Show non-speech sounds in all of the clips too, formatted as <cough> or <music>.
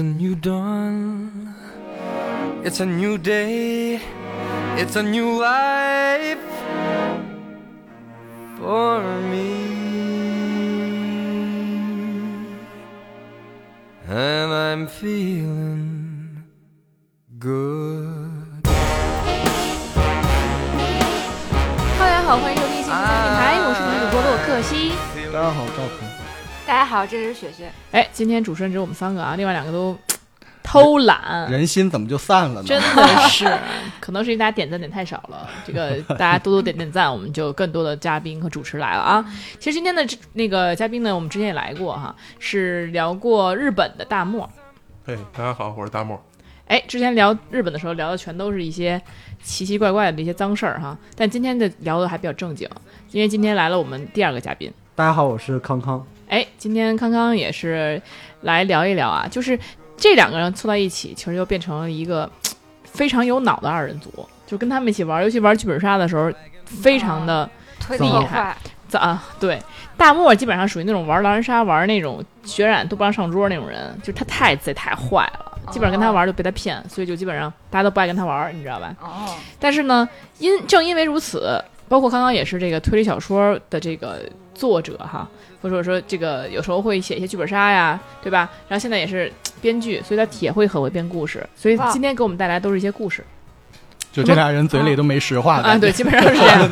a new dawn. It's a new day. It's a new life for me. And I'm feeling good. 大家好，欢迎收听新闻电台，我是你们主播洛克西。大家好，赵鹏。 大家好，这是雪雪。哎，今天主持人只有我们三个啊，另外两个都 <tsk> 偷懒，人心怎么就散了呢？真的是，<laughs> 可能是因为大家点赞点太少了。这个大家多多点点赞，我们就更多的嘉宾和主持来了啊。其实今天的这那个嘉宾呢，我们之前也来过哈，是聊过日本的大漠。嘿，大家好，我是大漠。哎，之前聊日本的时候聊的全都是一些奇奇怪怪的一些脏事儿哈，但今天的聊的还比较正经，因为今天来了我们第二个嘉宾。大家好，我是康康。哎，今天康康也是来聊一聊啊，就是这两个人凑在一起，其实就变成了一个非常有脑的二人组，就跟他们一起玩，尤其玩剧本杀的时候，非常的厉害。咋、啊？对，大漠基本上属于那种玩狼人杀、玩那种血染都不让上桌那种人，就他太贼太坏了，基本上跟他玩就被他骗，所以就基本上大家都不爱跟他玩，你知道吧？哦。但是呢，因正因为如此，包括康康也是这个推理小说的这个作者哈。或者说这个有时候会写一些剧本杀呀，对吧？然后现在也是编剧，所以他也会很会编故事。所以今天给我们带来都是一些故事。就这俩人嘴里都没实话啊！对，基本上是这样。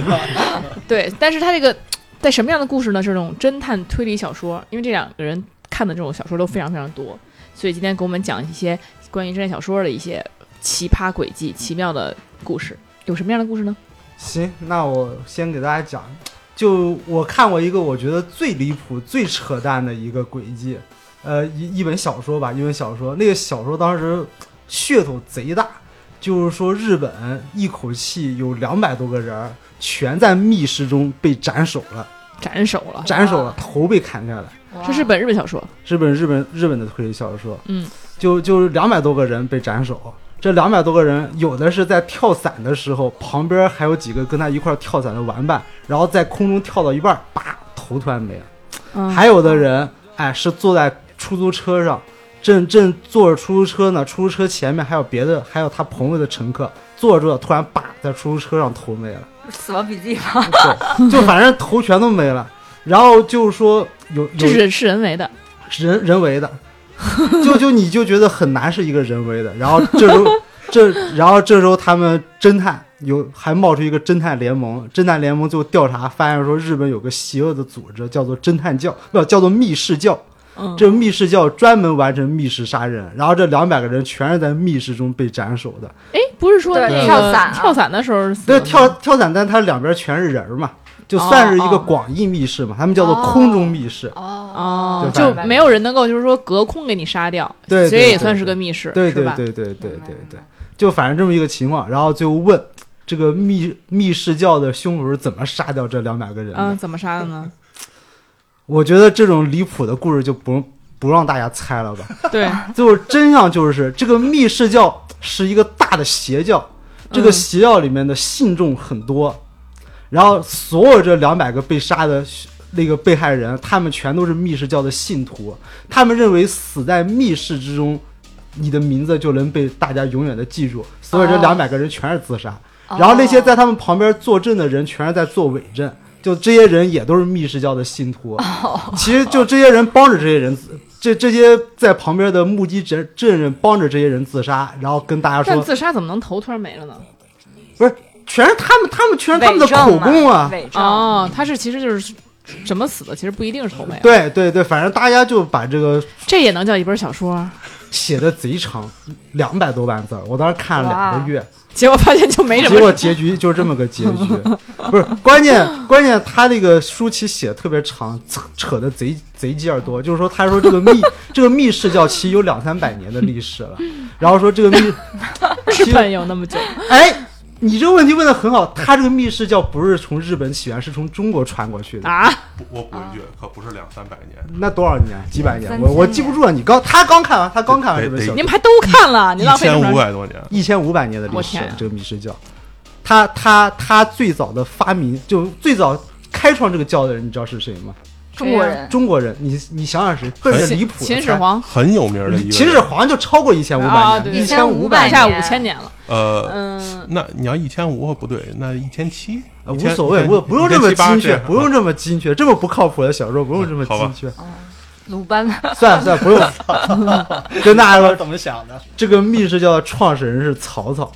对，但是他这个在什么样的故事呢？是这种侦探推理小说，因为这两个人看的这种小说都非常非常多，所以今天给我们讲一些关于侦探小说的一些奇葩轨迹、奇妙的故事。有什么样的故事呢？行，那我先给大家讲。就我看过一个我觉得最离谱、最扯淡的一个轨迹，呃，一一本小说吧，一本小说。那个小说当时噱头贼大，就是说日本一口气有两百多个人全在密室中被斩首了，斩首了，斩首了，头被砍下来。这是本日本小说，日本日本日本的推理小说。嗯，就就两百多个人被斩首。这两百多个人，有的是在跳伞的时候，旁边还有几个跟他一块跳伞的玩伴，然后在空中跳到一半，叭，头突然没了。还有的人，哎，是坐在出租车上，正正坐着出租车呢，出租车前面还有别的，还有他朋友的乘客坐着坐着，突然叭，在出租车上头没了。死亡笔记吗？对，就反正头全都没了。然后就是说有，这是是人为的，人人为的。<laughs> 就就你就觉得很难是一个人为的，然后这时候这然后这时候他们侦探有还冒出一个侦探联盟，侦探联盟就调查发现说日本有个邪恶的组织叫做侦探教，不叫做密室教，这密室教专门完成密室杀人，然后这两百个人全是在密室中被斩首的。哎，不是说那个跳伞跳伞的时候死，对跳跳伞，但它两边全是人嘛。就算是一个广义密室嘛，他们叫做空中密室哦，就没有人能够就是说隔空给你杀掉，对，所以也算是个密室，对对对对对对对，就反正这么一个情况，然后就问这个密密室教的凶手是怎么杀掉这两百个人的？嗯，怎么杀的呢？我觉得这种离谱的故事就不不让大家猜了吧？<laughs> 对，就是真相就是这个密室教是一个大的邪教，这个邪教里面的信众很多。然后，所有这两百个被杀的那个被害人，他们全都是密室教的信徒。他们认为死在密室之中，你的名字就能被大家永远的记住。所以这两百个人全是自杀。然后那些在他们旁边坐镇的人，全是在做伪证。就这些人也都是密室教的信徒。其实就这些人帮着这些人，这这些在旁边的目击证证人帮着这些人自杀，然后跟大家说：但自杀怎么能头突然没了呢？不是。全是他们，他们全是他们的口供啊！哦，他是其实就是怎么死的，其实不一定是头没。对对对，反正大家就把这个这也能叫一本小说？写的贼长，两百多万字，我当时看了两个月，结果发现就没什么。结果结局就这么个结局，<laughs> 不是关键，关键他那个书期写的特别长，扯扯的贼贼劲儿多。就是说，他说这个密 <laughs> 这个密室叫其实有两三百年的历史了，然后说这个密 <laughs> 日本有那么久？哎。你这个问题问的很好，他这个密室教不是从日本起源，是从中国传过去的啊！我补一句，可不是两三百年，那多少年？几百年？我我记不住了。你刚他刚看完，他刚看完这本小，你们还都看了？你浪费一千五百多年，一千五百年的历史，这个密室教，他他他最早的发明，就最早开创这个教的人，你知道是谁吗？中国人中国人，你你想想谁奔着离谱秦始皇很有名的一个。秦始皇就超过一千五百年，一千五1500百下年五千年了。呃，嗯，那你要一千五不对，那一千七呃无所谓，不不用这么精确，不用这么精确，这么不靠谱的小说不用这么精确。鲁班，算了算了，不用。<laughs> 跟大家说，<laughs> 怎么想的？这个密室叫创始人是曹操，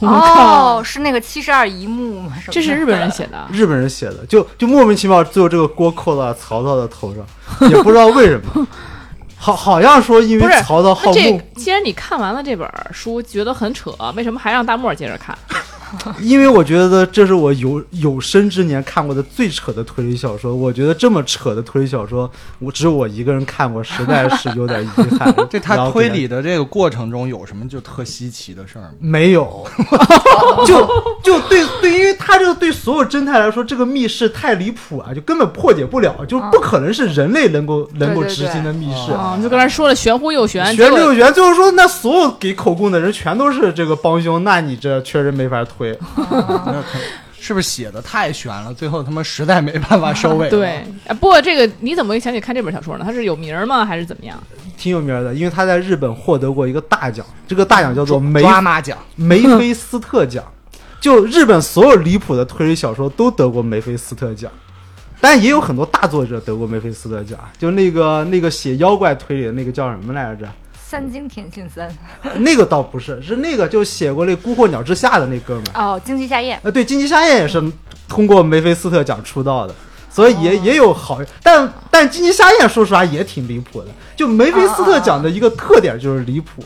我靠哦，，是那个七十二疑木吗？这是日本人写的。啊 <laughs> 日本人写的，就就莫名其妙，最后这个锅扣到了曹操的头上，<laughs> 也不知道为什么。<laughs> 好，好像说因为曹操好这，既然你看完了这本书，觉得很扯，为什么还让大漠接着看？因为我觉得这是我有有生之年看过的最扯的推理小说。我觉得这么扯的推理小说，我只有我一个人看过，实在是有点遗憾。<laughs> 这他推理的这个过程中有什么就特稀奇的事儿吗？没有，<laughs> 就就对对，因为他这个对所有侦探来说，这个密室太离谱啊，就根本破解不了，就不可能是人类能够能够执行的密室。啊，就刚才说了玄乎又玄，玄乎又玄就是说，那所有给口供的人全都是这个帮凶，那你这确实没法推。<laughs> 那可是不是写的太悬了？最后他妈实在没办法收尾了。<laughs> 对，啊不过这个你怎么会想起看这本小说呢？它是有名吗？还是怎么样？挺有名的，因为他在日本获得过一个大奖，这个大奖叫做梅抓马奖，梅菲斯特奖。就日本所有离谱的推理小说都得过梅菲斯特奖，但也有很多大作者得过梅菲斯特奖。就那个那个写妖怪推理的那个叫什么来着？三经田信三 <laughs> 那个倒不是，是那个就写过那《孤惑鸟之下》的那哥们儿。哦，荆棘夏夜呃，对，金鸡夏夜也是通过梅菲斯特奖出道的，所以也、也有好，但但金鸡夏夜说实话也挺离谱的。就梅菲斯特奖的一个特点就是离谱。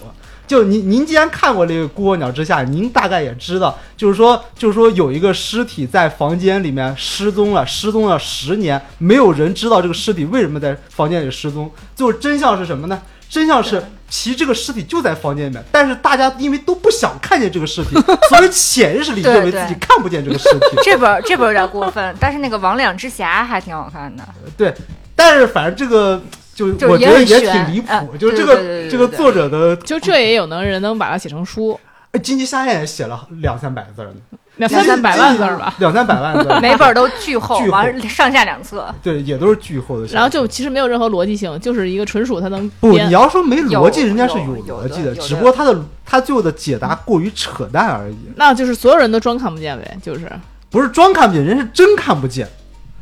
就您您既然看过这个《孤火鸟之下》，您大概也知道，就是说就是说有一个尸体在房间里面失踪了，失踪了十年，没有人知道这个尸体为什么在房间里失踪。最后真相是什么呢？真相是，其实这个尸体就在房间里面，但是大家因为都不想看见这个尸体，所以潜意识里 <laughs> 认为自己看不见这个尸体。这本这本有点过分，但是那个《魍魉之匣》还挺好看的。对，但是反正这个就就我觉得也挺离谱，嗯就是这个这个作者的就这也有能人能把它写成书，哎金鸡夏夜也写了两三百字儿呢，两三三百万字儿吧。两三百万字儿，<laughs> 每本都巨厚，巨厚完了上下两册。对，也都是巨厚的。然后就其实没有任何逻辑性，就是一个纯属他能不，编你要说没逻辑，人家是有逻辑的只不过他的他最后的解答过于扯淡而已，那就是所有人都装看不见呗，就是不是装看不见，人是真看不见。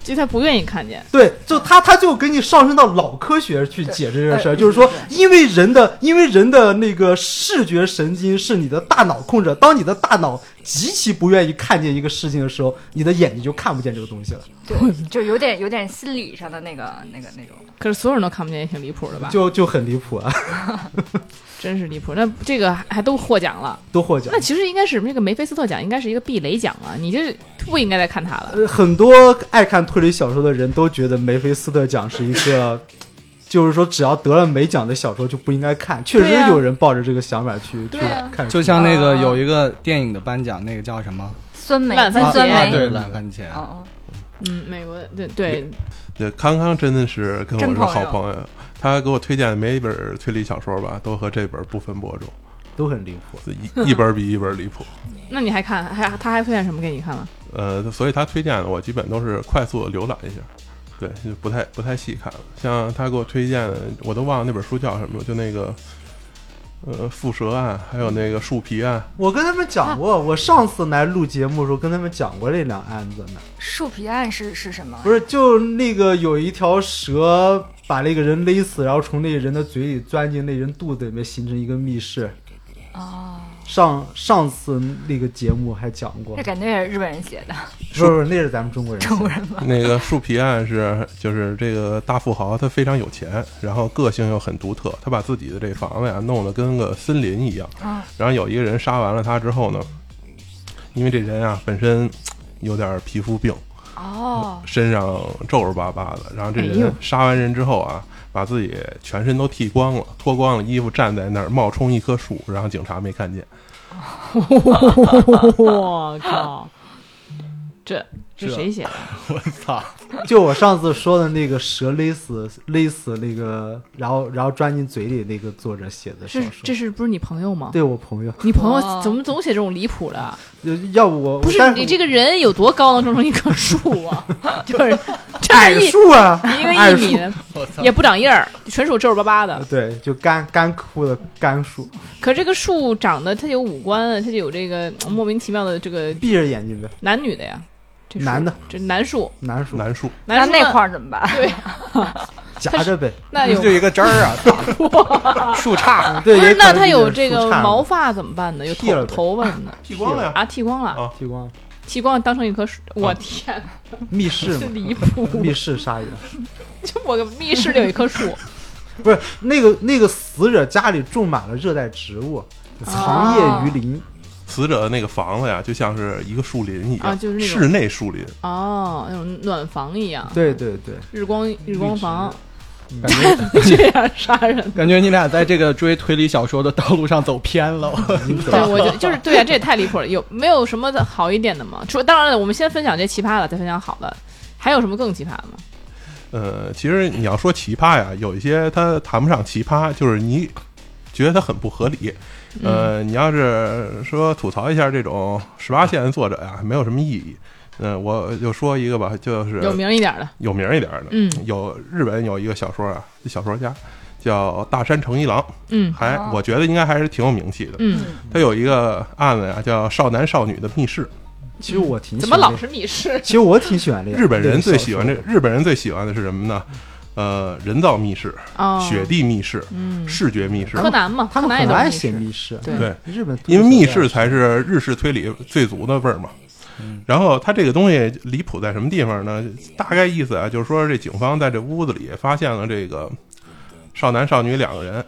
就他不愿意看见。对，就他他就给你上升到脑科学去解释这个事儿，就是说，因为人的因为人的那个视觉神经是你的大脑控制，当你的大脑极其不愿意看见一个事情的时候，你的眼睛就看不见这个东西了，对，<laughs> 就有点有点心理上的那个那个那种。可是所有人都看不见，也挺离谱的吧？就就很离谱啊，<laughs> 真是离谱。那这个还都获奖了，都获奖那。其实应该是那个梅菲斯特奖，应该是一个避雷奖啊！你这不应该再看它了。呃，很多爱看推理小说的人都觉得梅菲斯特奖是一个，就是说只要得了美奖的小说就不应该看。确实有人抱着这个想法去、去看书，就像那个啊有一个电影的颁奖，那个叫什么？酸梅，烂番茄啊，金酸梅，对，烂番茄。哦，嗯，美国对对，对，康康真的是跟我是真朋友好朋友。他给我推荐的每一本推理小说吧，都和这本不分伯仲，都很离谱。一一本比一本离谱。<laughs> 那你还看还他还推荐什么给你看了？呃，所以他推荐的我基本都是快速的浏览一下，对，就不太不太细看了。像他给我推荐的，我都忘了那本书叫什么了，就那个呃蝮蛇案，还有那个树皮案。我跟他们讲过，我上次来录节目的时候跟他们讲过这两案子呢。树皮案是是什么？不是，就那个有一条蛇把那个人勒死，然后从那个人的嘴里钻进那人肚子里面，形成一个密室。哦，上上次那个节目还讲过这，感觉也是日本人写的，不是不是，那是咱们中国人写的。中国人吗？那个树皮案是就是这个大富豪，他非常有钱，然后个性又很独特，他把自己的这房子呀弄得跟个森林一样。嗯然后有一个人杀完了他之后呢，因为这人啊本身有点皮肤病，哦，身上皱皱巴巴的，然后这人杀完人之后啊，把自己全身都剃光了，脱光了衣服站在那儿冒充一棵树，然后警察没看见。<laughs> 我靠，这是谁写的？<laughs> 我操！<laughs> 就我上次说的那个蛇勒死勒死那个，然后然后钻进嘴里那个作者写的小是说，这是不是你朋友吗？对我朋友，你朋友哦怎么总写这种离谱的？<laughs> 就要不我不是但你这个人有多高能种成一棵树啊？就是这矮么一树啊，一个一米！也不长叶儿，纯属皱皱巴巴的。对，就干干枯的干树，可这个树长得它有五官啊，它就有这个嗯莫名其妙的这个闭着眼睛的，男女的呀。这男的，这男树，男树。男树。那那块儿怎么办？对，<laughs> 夹着呗，那有 <laughs> 就一个枝儿啊，<laughs> 操树杈，对，不是？那他有这个毛发怎么办呢？有头剃了头发什么的剃光了呀，啊？剃光了。啊，剃光，剃光了当成一棵树，我天，密室离谱！密室杀人，就我个密室里有一棵树，不是那个那个死者家里种满了热带植物，藏叶于林，死者的那个房子呀，就像是一个树林一样，啊就是室内树林。哦，那种暖房一样，对对对，日光日光房，感觉 <laughs> 这样杀人。感觉你俩在这个追推理小说的道路上走偏了。<laughs> 对，我就就是对啊，这也太离谱了。有没有什么的好一点的吗？除当然了，我们先分享这奇葩的，再分享好的。还有什么更奇葩的吗？呃，其实你要说奇葩呀，有一些它谈不上奇葩，就是你觉得它很不合理。呃，你要是说吐槽一下这种十八线的作者呀，没有什么意义。嗯、我就说一个吧，就是有名一点的，有名一点的，嗯有日本有一个小说啊，小说家叫大山诚一郎，嗯还哦我觉得应该还是挺有名气的。嗯，他有一个案子呀，叫少男少女的密室。其实我挺怎么老喜欢这是密室？其实我挺喜欢这个。日本人最喜欢这这个，日本人最喜欢的是什么呢？呃，人造密室、哦，雪地密室、嗯，视觉密室。柯南嘛，他柯南也们很爱写密室，对对，日本因为密室才是日式推理最足的味儿嘛。嗯然后他这个东西离谱在什么地方呢？大概意思啊，就是说这警方在这屋子里发现了这个少男少女两个人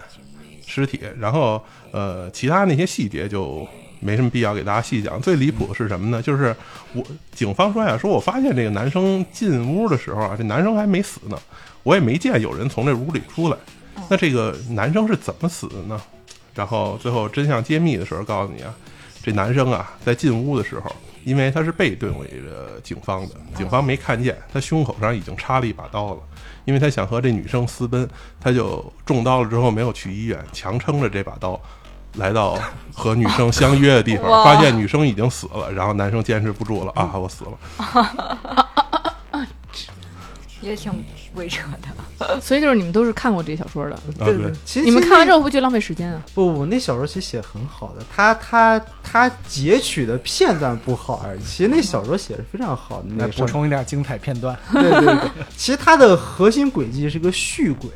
尸体，然后呃，其他那些细节就没什么必要给大家细讲。最离谱的是什么呢？就是我警方说呀，说我发现这个男生进屋的时候啊，这男生还没死呢，我也没见有人从这屋里出来。那这个男生是怎么死的呢？然后最后真相揭秘的时候，告诉你啊，这男生啊，在进屋的时候，因为他是背对围着警方的，警方没看见，他胸口上已经插了一把刀了。因为他想和这女生私奔，他就中刀了之后没有去医院，强撑着这把刀，来到和女生相约的地方，<laughs> 发现女生已经死了，然后男生坚持不住了啊，我死了。<laughs> <laughs> 也挺鬼扯的。<laughs> 所以就是你们都是看过这些小说的，对，对，其实你们看完之后后不觉得浪费时间啊？不不，那小说其实写得很好的，他他他截取的片段不好而已。其实那小说写的非常好的，那来补充一点精彩片段。<laughs> 对对对，其实它的核心轨迹是个续轨。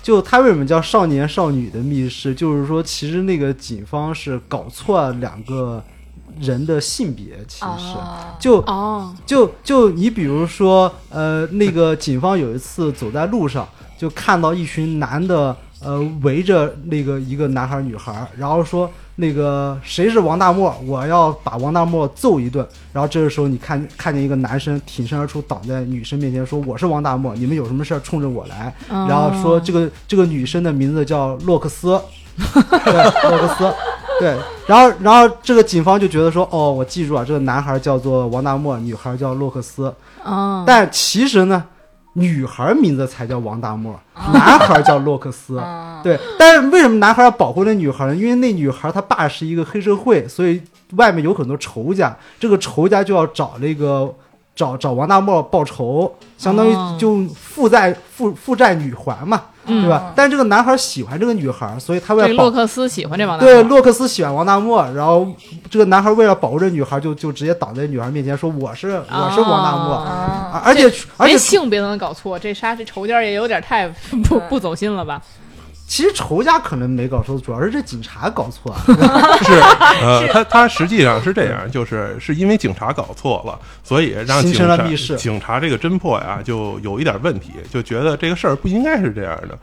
就它为什么叫少年少女的密室？就是说，其实那个警方是搞错了两个人的性别，其实就哦，就就你比如说，呃，那个警方有一次走在路上，就看到一群男的，呃，围着那个一个男孩儿女孩儿，然后说那个谁是王大漠，我要把王大漠揍一顿。然后这个时候，你看 <laughs> 看见一个男生挺身而出，挡在女生面前说：“我是王大漠，你们有什么事儿冲着我来。”然后说这个这个女生的名字叫洛克斯，<laughs> 对，洛克斯。对，然后，然后这个警方就觉得说，哦，我记住啊，这个男孩叫做王大漠，女孩叫洛克斯。哦，但其实呢，女孩名字才叫王大墨，男孩叫洛克斯。嗯，<laughs> 对，但是为什么男孩要保护那女孩呢？因为那女孩她爸是一个黑社会，所以外面有很多仇家，这个仇家就要找那个找找王大漠报仇，相当哦于就负债负负债女还嘛，嗯对吧？但这个男孩喜欢这个女孩，所以他为了保洛克斯喜欢这王大对，洛克斯喜欢王大漠，然后这个男孩为了保护这女孩，就就直接挡在女孩面前说我是我是王大漠，哦啊而且而且性别都能搞错，这杀这仇家也有点太 <laughs> 不不走心了吧？其实仇家可能没搞错，主要是这警察搞错了。<laughs> 是呃，<laughs> 他他实际上是这样，就是是因为警察搞错了，所以让警察了密室警察这个侦破呀就有一点问题，就觉得这个事儿不应该是这样的。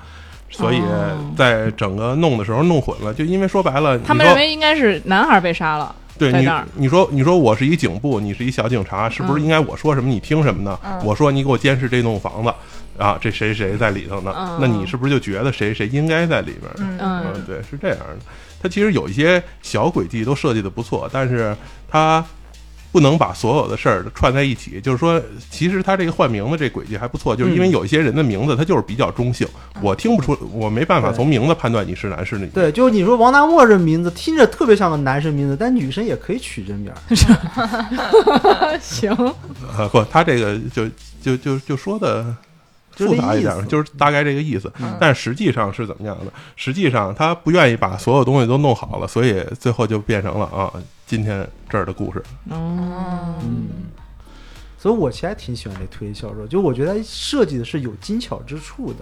所以哦在整个弄的时候弄混了，就因为说白了，他们认为应该是男孩被杀了，对你你说你说我是一警部，你是一小警察，是不是嗯应该我说什么你听什么呢？嗯我说你给我监视这栋房子啊，这谁谁在里头呢？嗯那你是不是就觉得谁谁应该在里边？嗯嗯对，是这样的。它其实有一些小轨迹都设计的不错，但是它不能把所有的事儿串在一起。就是说，其实他这个换名字这轨迹还不错，就是因为有一些人的名字他就是比较中性，我听不出，我没办法从名字判断你是男是女。对，就你说王大漠这名字听着特别像个男生名字，但女生也可以取这名儿。<laughs> 行，啊，不，他这个就就就就说的复杂一点，就是大概这个意思。嗯但实际上是怎么样的？实际上他不愿意把所有东西都弄好了，所以最后就变成了啊，今天这儿的故事。哦，嗯，所以我其实还挺喜欢这推理小说，就我觉得设计的是有精巧之处的。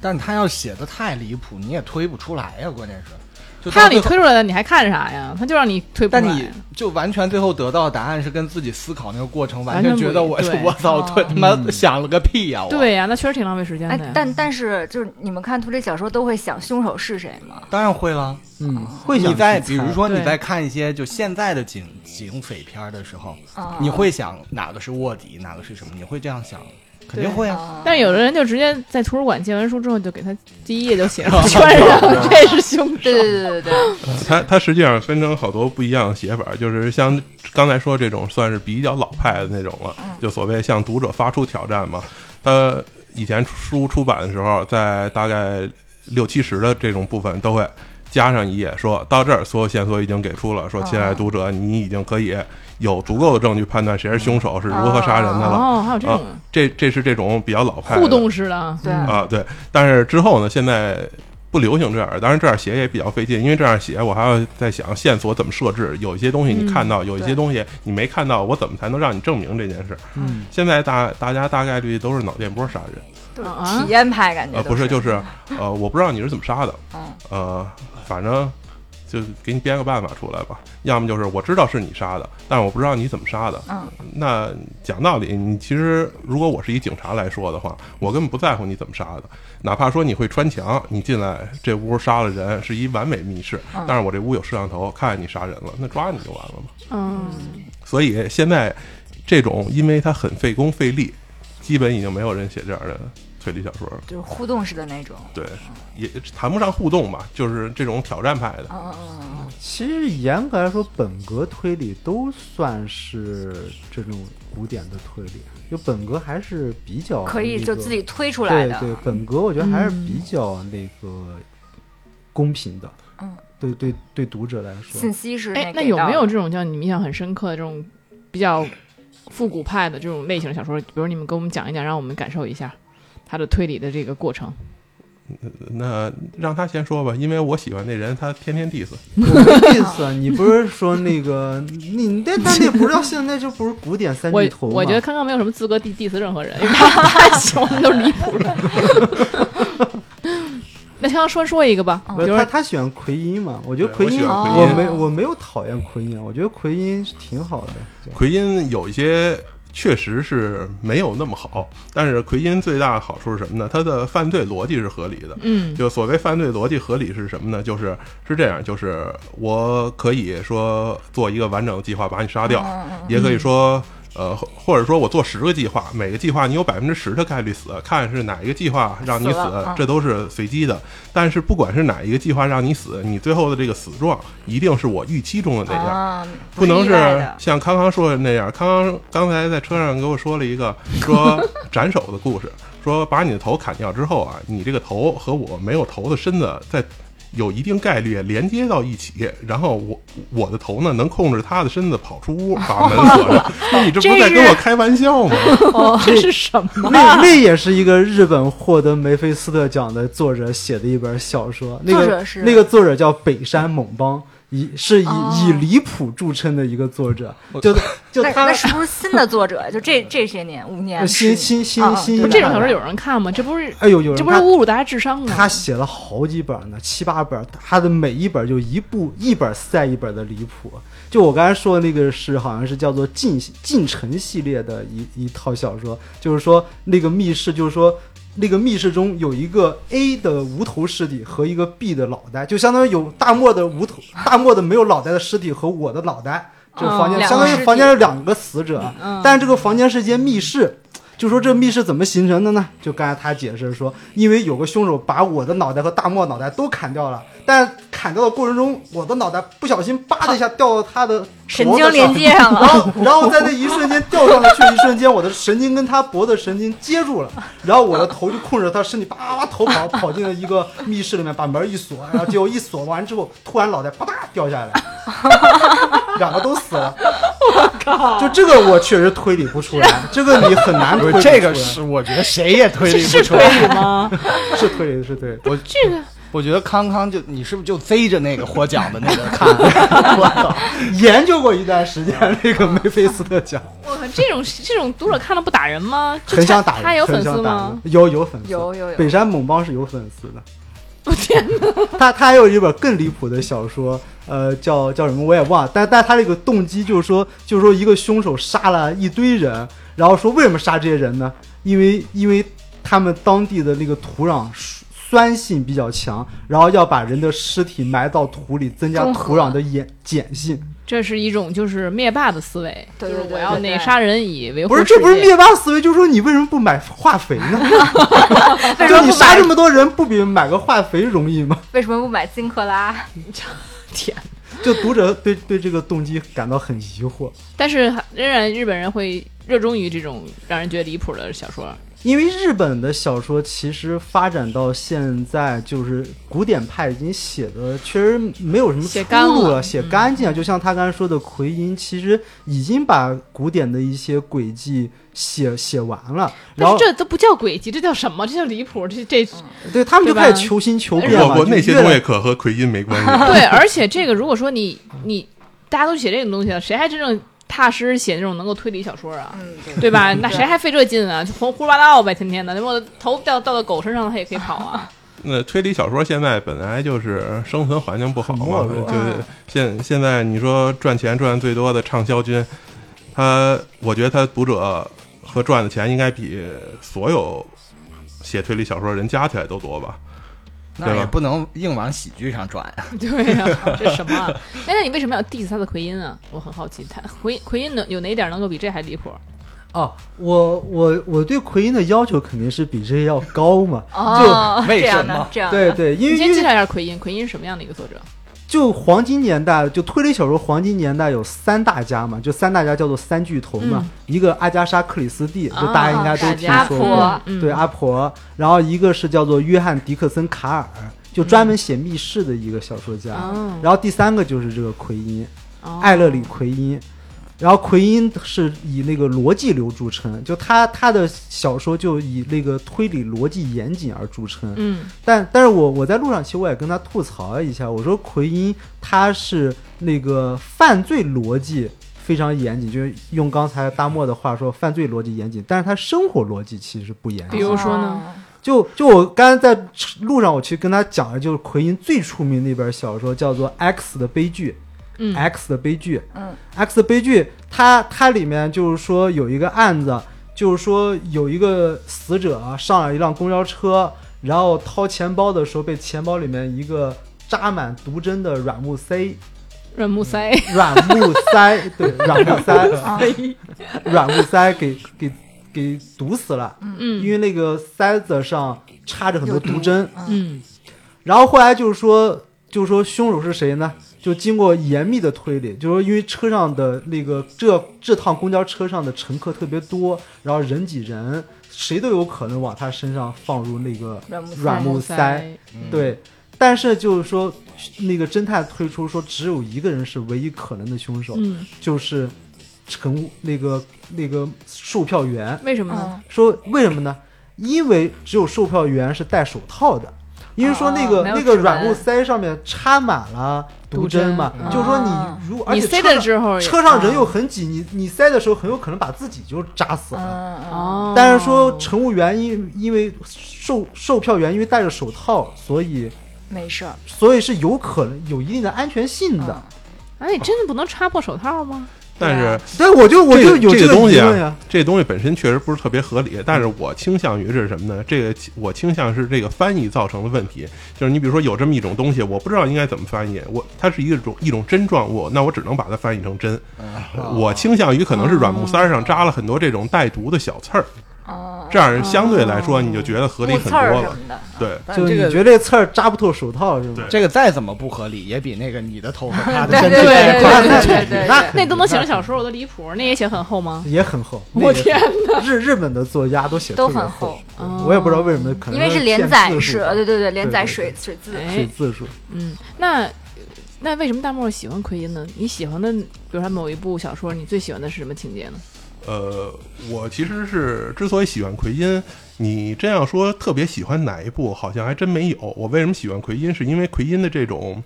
但他要写的太离谱，你也推不出来呀。关键是，就他让你推出来的，你还看啥呀？他就让你推不出来。但你就完全最后得到的答案是跟自己思考那个过程完完全觉得我对 <laughs> 我操，哦推他妈想了个屁呀！我对呀、那确实挺浪费时间的。，哎但但是就是你们看推理小说都会想凶手是谁吗？当然会了。嗯，会想你在比如说你在看一些就现在的警警匪片的时候，啊，你会想哪个是卧底，哪个是什么？你会这样想，肯定会啊。啊但是有的人就直接在图书馆借完书之后，就给他第一页就写上圈上，这是凶手。对对对对对，它它实际上分成好多不一样的写法，就是像刚才说这种算是比较老派的那种了，就所谓向读者发出挑战嘛。他以前书出版的时候，在大概六七十的这种部分都会加上一页，说到这儿所有线索已经给出了，说亲爱的读者，你已经可以有足够的证据判断谁是凶手，是如何杀人的了。哦，还有这种这这是这种比较老派的互动式的啊。对啊，对。但是之后呢，现在不流行这样，当然这样写也比较费劲，因为这样写我还要在想线索怎么设置，有一些东西你看到，有一些东西你没看到，我怎么才能让你证明这件事？嗯，现在大大家大概率都是脑电波杀人，体验派感觉呃，不是，就是 <laughs> 呃，我不知道你是怎么杀的，嗯呃，反正。就给你编个办法出来吧，要么就是我知道是你杀的，但是我不知道你怎么杀的。嗯。那讲道理，你其实如果我是一警察来说的话，我根本不在乎你怎么杀的，哪怕说你会穿墙，你进来这屋杀了人，是一完美密室，嗯。但是我这屋有摄像头，看见你杀人了，那抓你就完了嘛。嗯，所以现在这种，因为它很费工费力，基本已经没有人写这样的推理小说。就是互动式的那种。对，也谈不上互动吧，就是这种挑战派的。嗯嗯嗯嗯其实严格来说，本格推理都算是这种古典的推理，就本格还是比较嗯，可以就自己推出来的。对对，本格我觉得还是比较那个公平的。嗯，对对对，读者来说信，息是哎，那有没有这种叫你们印象很深刻的这种比较复古派的这种类型的小说？比如你们给我们讲一讲，让我们感受一下他的推理的这个过程。那让他先说吧，因为我喜欢那人，他天天 diss。我没意思啊！<laughs> 你不是说那个你那那那不是叫现在就不是古典三巨头吗？我觉得康康没有什么资格 diss diss 任何人，<laughs> 因为他太喜欢的都是离谱的。<laughs> 那康康说说一个吧，不是他比如说他喜欢奎因嘛？我觉得奎因，我奎因我没我没有讨厌奎因，我觉得奎因挺好的。奎因有一些确实是没有那么好，但是奎因最大的好处是什么呢？他的犯罪逻辑是合理的。嗯就所谓犯罪逻辑合理是什么呢？就是是这样，就是我可以说做一个完整的计划把你杀掉，也可以说。呃，或或者说我做十个计划，每个计划你有百分之十的概率死，看是哪一个计划让你死这都是随机的。但是不管是哪一个计划让你死，你最后的这个死状一定是我预期中的那样。啊，不能是像康康说的那样。康康刚才在车上给我说了一个 <laughs> 说斩首的故事，说把你的头砍掉之后啊，你这个头和我没有头的身子在。有一定概率连接到一起，然后我我的头呢能控制他的身子跑出屋，把门锁上。<laughs> 你这不是在跟我开玩笑吗？哦，<laughs> 这是什么？那那也是一个日本获得梅菲斯特奖的作者写的一本小说，那个作者是那个作者叫北山猛邦，以是以、哦以离谱著称的一个作者，就就他那那是不是新的作者？就这这些年，五年新新新啊新这种小说有人看吗？这不是哎呦有人这不是侮辱大家智商吗？他写了好几本呢，七八本，他的每一本就一部一本赛一本的离谱。就我刚才说的那个是好像是叫做进进城系列的一一套小说，就是说那个密室，就是说那个密室中有一个 A 的无头尸体和一个 B 的脑袋，就相当于有大漠的无头 <laughs> 大漠的没有脑袋的尸体和我的脑袋。这个房间、哦相当于房间是两个死者，嗯但是这个房间是间密室，就说这密室怎么形成的呢？就刚才他解释说，因为有个凶手把我的脑袋和大漠脑袋都砍掉了，但砍掉的过程中，我的脑袋不小心叭的一下掉到他的神脖子上经连接上然了，后，然后在那一瞬间掉上去，一瞬间我的神经跟他脖子神经接住了，然后我的头就控制着他身体，叭叭叭头跑跑进了一个密室里面，把门一锁，然后结果一锁完之后，突然脑袋啪嗒掉下来，<laughs> 两个都死了。我靠！就这个我确实推理不出来，这个你很难推理出来。这个是我觉得谁也推理不是推出来。理吗？是推理 <laughs> 是推理。我这个我觉得康康就你是不是就贼着那个获奖的那个看？我操！研究过一段时间那个梅菲斯特奖，我靠，这种这种读者看了不打人吗？<laughs> 很想打人，他有粉很想打丝吗？有有粉丝，有有有北山猛邦是有粉丝的。我天哪！<laughs> 他他还有一本更离谱的小说，呃，叫叫什么我也忘了，但但他这个动机就是说，就是说一个凶手杀了一堆人，然后说为什么杀这些人呢？因为因为他们当地的那个土壤酸性比较强，然后要把人的尸体埋到土里，增加土壤的碱碱性。这是一种就是灭霸的思维，对对就是我要那杀人以维护不是，这不是灭霸思维，就是说你为什么不买化肥呢？<laughs> 就你杀这么多人，不比买个化肥容易吗？为什么不买金克拉？天。<laughs> 就读者对对这个动机感到很疑惑。但是仍然日本人会热衷于这种让人觉得离谱的小说。因为日本的小说其实发展到现在，就是古典派已经写的确实没有什么写出路了，干了写干净了。就像他刚才说的，奎因其实已经把古典的一些轨迹写写完了，然但后是这都不叫轨迹，这叫什么？这叫离谱。这这 <laughs> 对他们就开始求新求变了。那些东西可和奎因没关系。对，而且这个如果说你你大家都写这种东西了，谁还真正踏实写那种能够推理小说啊？嗯，对吧？<laughs> 那谁还费这劲啊？就胡胡说八道呗，天天的。那我头掉掉到狗身上，它也可以跑啊。<laughs> 那推理小说现在本来就是生存环境不好嘛，就现现在你说赚钱赚最多的畅销军，他我觉得他读者和赚的钱应该比所有写推理小说人加起来都多吧？那也不能硬往喜剧上转呀。<laughs> 对呀、这什么、啊？哎，那你为什么要 diss 他的奎因啊？我很好奇，他奎奎因能有哪点能够比这还离谱？哦，我我我对奎因的要求肯定是比这要高嘛。哦，为这样什么的，这样对对，因为因为你先介绍一下奎因，奎因是什么样的一个作者？就黄金年代，就推理小说黄金年代有三大家嘛，就三大家叫做三巨头嘛，嗯。一个阿加莎·克里斯蒂，就啊大家应该都听说过，对阿婆，然后一个是叫做约翰·迪克森·卡尔，就专门写密室的一个小说家，哦。然后第三个就是这个奎因，哦。艾勒里·奎因。然后奎因是以那个逻辑流著称，就他他的小说就以那个推理逻辑严谨而著称。嗯但但是我我在路上其实我也跟他吐槽了一下，我说奎因他是那个犯罪逻辑非常严谨，就是用刚才大漠的话说，犯罪逻辑严谨，但是他生活逻辑其实不严谨。比如说呢？就就我刚才在路上我去跟他讲的，就是奎因最出名的一本小说叫做《X 的悲剧》。嗯。X 的悲剧，嗯，X 的悲剧，它它里面就是说有一个案子，就是说有一个死者上了一辆公交车，然后掏钱包的时候被钱包里面一个扎满毒针的软木塞，软木塞，软木塞，对，<laughs> 软木塞，软木塞。给给给毒死了，嗯。因为那个塞子上插着很多毒针，嗯。然后后来就是说，就是说凶手是谁呢？就经过严密的推理，就是说因为车上的那个这这趟公交车上的乘客特别多，然后人挤人，谁都有可能往他身上放入那个软木塞软木塞。对，但是就是说，那个侦探推出说只有一个人是唯一可能的凶手，嗯，就是乘务那个那个售票员。为什么呢？嗯说为什么呢？因为只有售票员是戴手套的，因为说那个、哦那个软木塞上面插满了毒针嘛，就是说哦你如而你塞且车上的时候，车上人又啊很挤，你你塞的时候很有可能把自己就扎死了。但是说乘务员因因为售售票员因为戴着手套，所以没事，所以是有可能有一定的安全性的。哎，你真的不能插破手套吗？但是但，我就我就有这个东西啊。，这东西本身确实不是特别合理，但是我倾向于是什么呢？这个我倾向是这个翻译造成的问题，就是你比如说有这么一种东西，我不知道应该怎么翻译，我它是一种一种针状物，那我只能把它翻译成针。我倾向于可能是软木塞上扎了很多这种带毒的小刺儿，哦，这样相对来说你就觉得合理很多了。对，就你觉得这刺儿扎不透手套是吗？对这个再怎么不合理，也比那个你的头发塌的对身体对对对对对那，那都能写成小说，我都离谱。那也写很厚吗？也很厚。我天哪！日日本的作家都写都很厚，哦我也不知道为什么，可能因为是连载是，呃对对对，连载水水字，水哎，字数。嗯，那那为什么大漠喜欢奎因呢？你喜欢的，比如说某一部小说，你最喜欢的是什么情节呢？呃，我其实是之所以喜欢奎因，你真要说特别喜欢哪一部，好像还真没有。我为什么喜欢奎因，是因为奎因的这种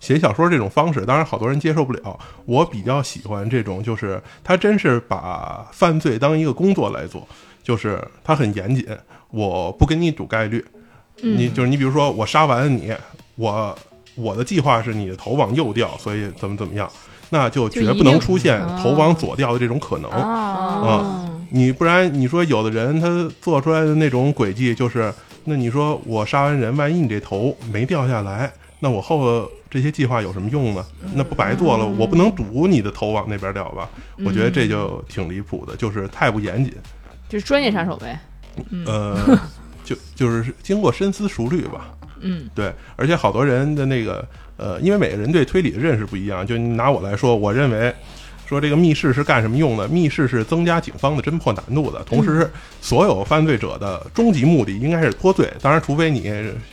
写小说这种方式，当然好多人接受不了。我比较喜欢这种，就是他真是把犯罪当一个工作来做，就是他很严谨，我不跟你赌概率，你就是你比如说我杀完了你，我我的计划是你的头往右掉，所以怎么怎么样。那就绝不能出现头往左掉的这种可能。啊，你不然你说有的人他做出来的那种轨迹就是，那你说我杀完人，万一你这头没掉下来，那我后头这些计划有什么用呢？那不白做了？我不能赌你的头往那边掉吧？我觉得这就挺离谱的，就是太不严谨。就是专业杀手呗。呃，<laughs> 就就是经过深思熟虑吧。嗯对，而且好多人的那个呃，因为每个人对推理的认识不一样，就拿我来说，我认为说这个密室是干什么用的？密室是增加警方的侦破难度的，同时所有犯罪者的终极目的应该是脱罪，当然除非你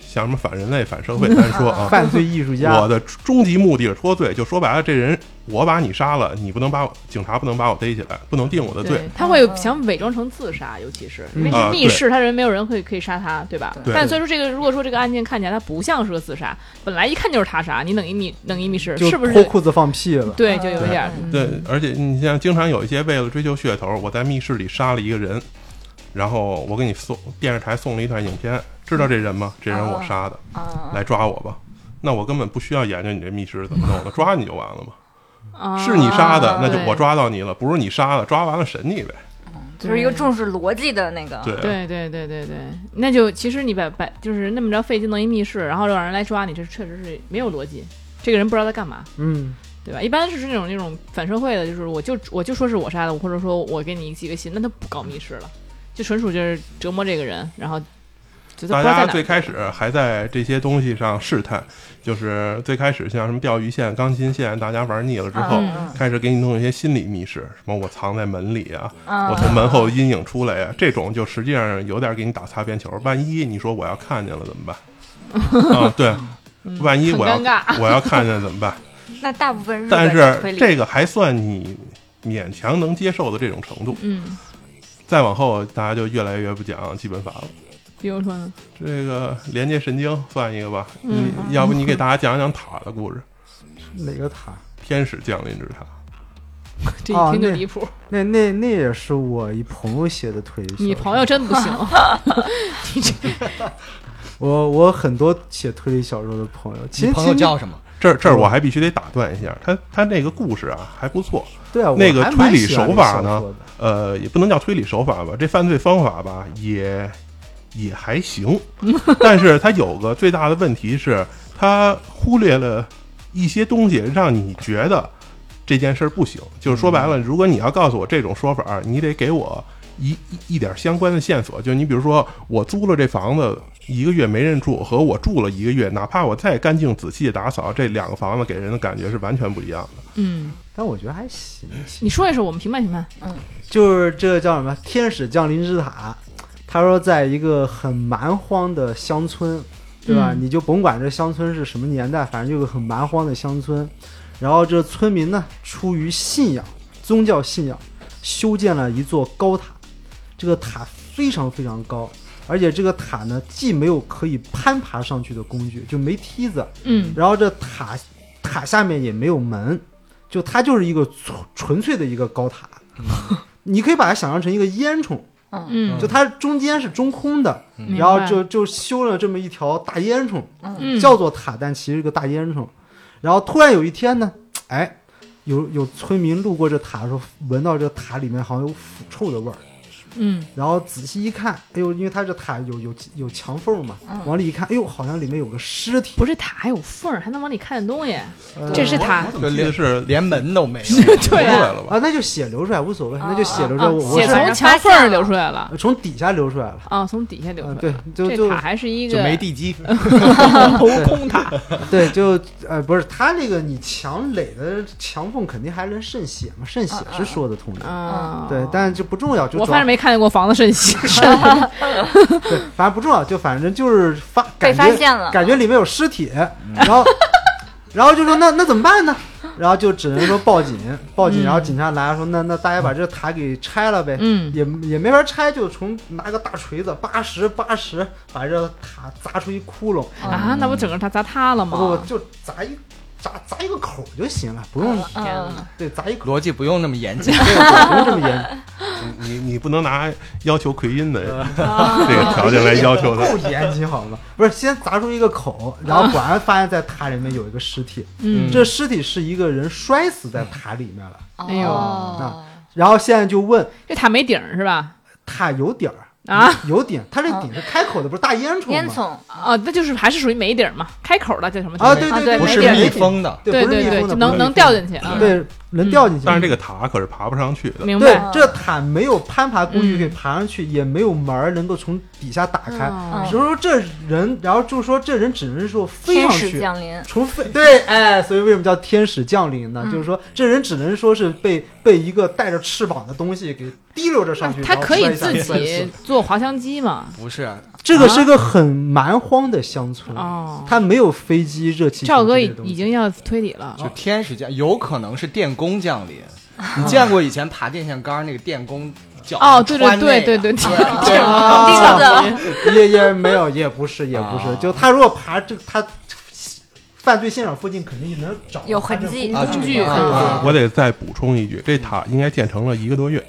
像什么反人类、反社会，咱说啊。<laughs> 犯罪艺术家，我的终极目的是脱罪，就说白了，这人我把你杀了，你不能把我警察不能把我逮起来，不能定我的罪。，他会想伪装成自杀，尤其是因为密室，他人没有人会可以杀他，对吧？对但所以说这个，如果说这个案件看起来他不像是个自杀，本来一看就是他杀，你弄一密弄一密室，是不是脱？裤子放屁了。对，就有一点对，而且你像经常有一些为了追求噱头，我在密室里杀了一个人，然后我给你送电视台送了一段影片，知道这人吗？这人我杀的，啊，来抓我吧。那我根本不需要研究你这密室怎么弄的，抓你就完了嘛。啊是你杀的，那就我抓到你了；不是你杀的，抓完了审你呗。就是一个重视逻辑的那个，对，对对对对对，那就其实你把把就是那么着费劲弄一密室，然后让人来抓你，这确实是没有逻辑。这个人不知道在干嘛，嗯，对吧？一般是那种那种反社会的，就是我就我就说是我杀的，或者说我给你寄个信，那他不搞密室了，就纯属就是折磨这个人，然后大。家最开始还在这些东西上试探，就是最开始像什么钓鱼线、钢琴线，大家玩腻了之后，嗯开始给你弄一些心理密室，什么我藏在门里啊，嗯我从门后阴影出来啊、这种就实际上有点给你打擦边球。万一你说我要看见了怎么办？<laughs> 啊，对，万一我要我要看见怎么办？那大部分日本但是这个还算你勉强能接受的这种程度。嗯，再往后，大家就越来越不讲基本法了。比如说呢，这个连接神经算一个吧，嗯你要不你给大家讲讲塔的故事？哪个塔？天使降临之塔。<laughs> 这一听就离谱。那那那也是我一朋友写的推理。你朋友真不行，你 <laughs> 这我我很多写推理小说的朋友，其你实其实朋友叫什么？这儿这儿我还必须得打断一下，他他那个故事啊还不错，对啊，那个推理手法呢呃，也不能叫推理手法吧，这犯罪方法吧也也还行，<laughs> 但是他有个最大的问题是，他忽略了一些东西，让你觉得这件事儿不行。就是说白了，如果你要告诉我这种说法，你得给我一一一点相关的线索。就你比如说，我租了这房子一个月没人住，和我住了一个月，哪怕我再干净仔细打扫，这两个房子给人的感觉是完全不一样的。嗯，但我觉得还行。你说一说，我们评判评判。嗯就是这个叫什么“天使降临之塔”，他说在一个很蛮荒的乡村，对吧？嗯你就甭管这乡村是什么年代，反正就是很蛮荒的乡村。然后这村民呢，出于信仰、宗教信仰，修建了一座高塔。这个塔非常非常高，而且这个塔呢，既没有可以攀爬上去的工具，就没梯子，嗯。然后这塔塔下面也没有门，就它就是一个纯纯粹的一个高塔。<laughs> 你可以把它想象成一个烟囱，嗯，就它中间是中空的，明然后就就修了这么一条大烟囱，嗯。叫做塔，但其实是个大烟囱。然后突然有一天呢，哎，有有村民路过这塔的时候，闻到这塔里面好像有腐臭的味儿，嗯，然后仔细一看，哎呦，因为它这塔有有有墙缝嘛，往里一看，哎呦，好像里面有个尸体。不是塔还有缝儿，还能往里看见东西，呃这是塔我怎么记得是连门都没有。流出来了吧？啊，那就血流出来无所谓，那就血流出来，啊我我是血从墙缝儿流出来了呃从底下流出来了。啊，从底下流出嗯，来。对，就就这塔还是一就个没地基，<laughs> 头空塔，对，就呃，不是它那个你墙垒的墙缝肯定还能渗血嘛，渗血是说得通的。啊，对，但这不重要，就我主要反正没看见过房子渗血，<laughs> 对，反正不重要，就反正就是发被感觉发现了。感觉里面有尸体，然后 <laughs> 然后就说那那怎么办呢？然后就只能说报警，报警，嗯。然后警察来说那那大家把这个塔给拆了呗，嗯。也也没法拆，就从拿个大锤子八十八十把这个塔砸出一窟窿，啊，那不整个塔砸塌了吗？不吗？就砸一砸砸一个口就行了，不用嗯对砸一口，逻辑不用那么严谨。不用这么严，<laughs> 你你不能拿要求奎因的啊 <laughs> 这个条件来要求他。不严谨好吗？不是，先砸出一个口，然后 <laughs> 果然发现在塔里面有一个尸体，嗯这尸体是一个人摔死在塔里面了。哎呦哦然后现在就问这塔没顶是吧？塔有顶儿啊，有顶，它这顶是开口的，不是大烟囱吗？烟囱啊，那就是还是属于没顶嘛，开口的叫什么？啊，对对，啊对不是密封的，对，对对对，不是密封的，就能能掉进去啊。对，能掉进去。但是这个塔可是爬不上去的。对明白。这塔没有攀爬工具嗯可以爬上去，也没有门儿能够从底下打开，哦只是说这人，然后就是说这人只能说飞天使上去。降临，除非对，哎，所以为什么叫天使降临呢？就是说这人只能说是被被一个带着翅膀的东西给提溜着上去，他可以自己死坐滑翔机嘛？不是这个是个很蛮荒的乡村，哦，它没有飞机、热气球赵哥已经要推理了。就天使降，有可能是电工降临。你见过以前爬电线杆那个电工脚哦，对对对对对，对啊钉子也也没有，也不是，也不是。啊就他如果爬这他犯罪现场附近，肯定能找有痕迹啊我得再补充一句，这塔应该建成了一个多月。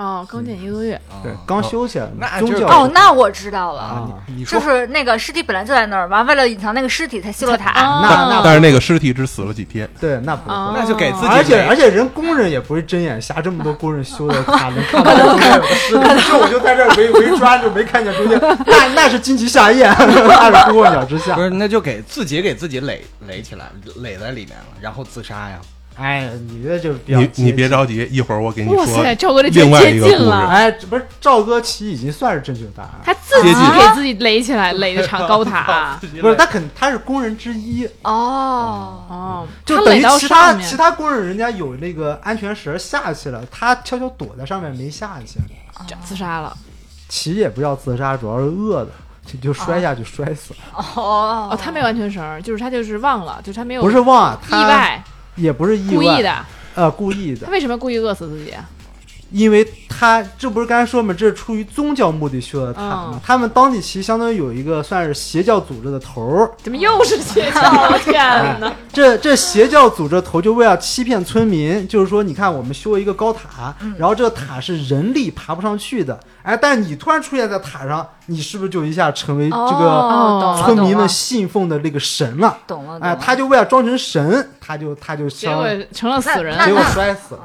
哦，刚建一个多月，对，刚修起来，那就宗教哦，那我知道了，啊，你说就是那个尸体本来就在那儿，完为了隐藏那个尸体才修了塔。啊那那但是那个尸体只死了几天，对，那不。那就给自己而且而且人工人也不是睁眼瞎，这么多工人修的塔，<laughs> 能看到中间有个尸体，就我就在这儿围围抓，就没看见中间，<laughs> 那那是荆棘下咽，那是孤鹤 <laughs> 鸟之下不。是，那就给自己给自己垒垒起来，垒在里面了，然后自杀呀。哎，你这就比较你你别着急，一会儿我给你说哇塞，赵哥这另外接一个故事。近了，哎，不是赵哥其实已经算是正确答案了。他自己给自己垒起来，垒的场高塔。<laughs> 不是，他肯他是工人之一，哦，哦，就等于他垒到其他上面其他工人人家有那个安全绳下去了，他悄悄躲在上面没下去，就自杀了。其实也不叫自杀，主要是饿的，就就摔下去摔死了。哦哦，他没有安全绳，就是他就是忘了，就是他没有不是忘啊，意外，也不是意外，故意的。呃，故意的他，为什么故意饿死自己啊？因为他这不是刚才说嘛，这是出于宗教目的修的塔嘛。嗯他们当地其实相当于有一个算是邪教组织的头儿，怎么又是邪教？我天哪！<laughs> 这这邪教组织头就为了欺骗村民，就是说，你看我们修了一个高塔，然后这个塔是人力爬不上去的，哎，但你突然出现在塔上，你是不是就一下成为这个村民们信奉的那个神了？懂了，哎，他就为了装成神，他就他就结相果成了死人。结果摔死了，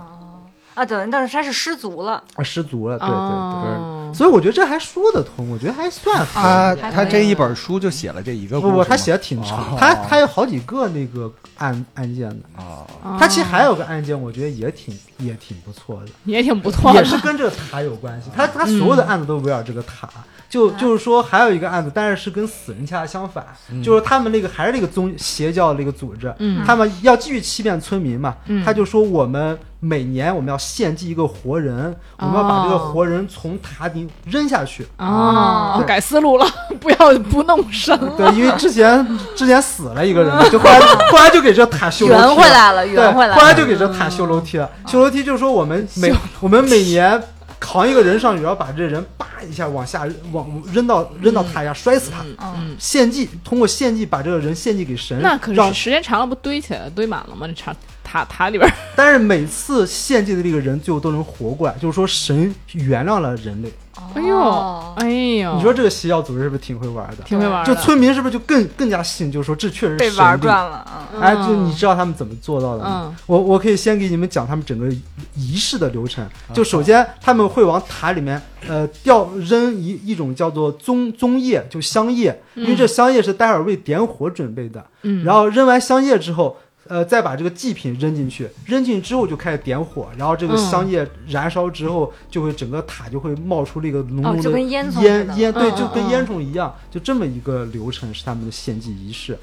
啊，对，但是他是失足了，啊失足了，对对对。哦所以我觉得这还说得通，我觉得还算合理。他他这一本书就写了这一个故事，不不，他写的挺长，哦他他有好几个那个案案件的，哦，他其实还有个案件，我觉得也挺也挺不错的。也挺不错也。是跟这个塔有关系。他他所有的案子都围绕这个塔。就就是说，还有一个案子，但是是跟死人恰恰相反，就是他们那个还是那个宗邪教那个组织，嗯他们要继续欺骗村民嘛，嗯他就说我们每年我们要献祭一个活人，我们要把这个哦活人从塔顶扔下去。哦，改思路了，<laughs> 不要不弄神了。对，因为之前之前死了一个人嘛，就后来 <laughs> 后来就给这塔修楼梯圆回来了，对，圆回来了。后来就给这塔修楼梯了。修楼梯就是说我们每我们每年扛一个人上去，然后把这人叭一下往下往扔到扔到塔下摔死他。嗯，献祭通过献祭把这个人献祭给神，那可让是时间长了不堆起来堆满了吗？这塔塔塔里边 <laughs> 但是每次献祭的这个人最后都能活过来，就是说神原谅了人类。哎呦哦哎呦，你说这个邪教组织是不是挺会玩的？挺会玩的，就村民是不是就更更加信，就是说这确实是被玩转了，嗯哎，就你知道他们怎么做到的吗？嗯我我可以先给你们讲他们整个仪式的流程。啊就首先他们会往塔里面呃掉扔一一种叫做棕棕叶，就香叶，因为这香叶是待会儿为点火准备的。嗯，然后扔完香叶之后。呃，再把这个祭品扔进去，扔进去之后就开始点火，然后这个嗯香叶燃烧之后，就会整个塔就会冒出那个浓哦，浓的就跟烟。烟烟，对，就跟烟囱一样，就这么一个流程是他们的献祭仪式。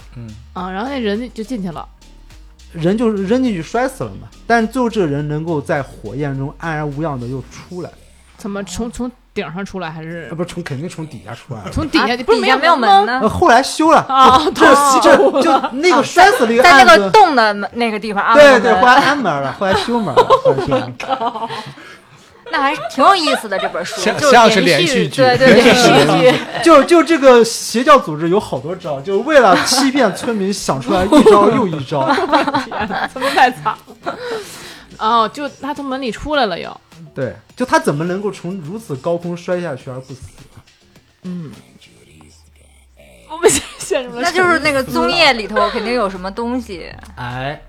啊，然后那人就进去了，人就是扔进去摔死了嘛，但最后这个人能够在火焰中安然无恙的又出来，怎么从从顶上出来还是呃，不是从肯定从底下出来了。从底下？啊不是底下没有门？呢呃，，后来修了，<laughs> 啊，这这就那个摔死了一个在，那个洞的那个地方啊，对对，门后来安门了，后来修门了。<laughs> 那还是挺有意思的这本书，像就像是连连续剧对对，连续剧。就就这个邪教组织有好多招，就为了欺骗村民，想出来一招 <laughs> 又一招。天哪，真的太惨了。哦，就他从门里出来了又，对，就他怎么能够从如此高空摔下去而不死？嗯我们现陷入了那就是那个粽叶里头肯定有什么东西，哎，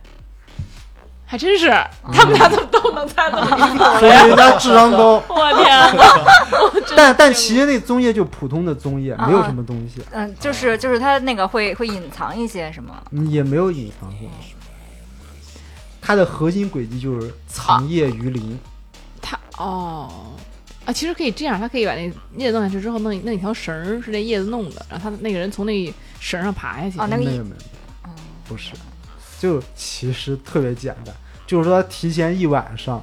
还真是，他们俩怎么都能猜这么离谱所以？人家智商高。我天哪！但但其实那棕叶就普通的棕叶，没有什么东西，嗯，就是就是它那个会会隐藏一些什么，也没有隐藏什么。它的核心轨迹就是藏叶于林，他哦啊，其实可以这样，他可以把那叶子弄下去之后，弄一弄一条绳儿，是那叶子弄的，然后他那个人从那绳上爬下去。哦那个一没有没有，不是，就其实特别简单，就是说提前一晚上，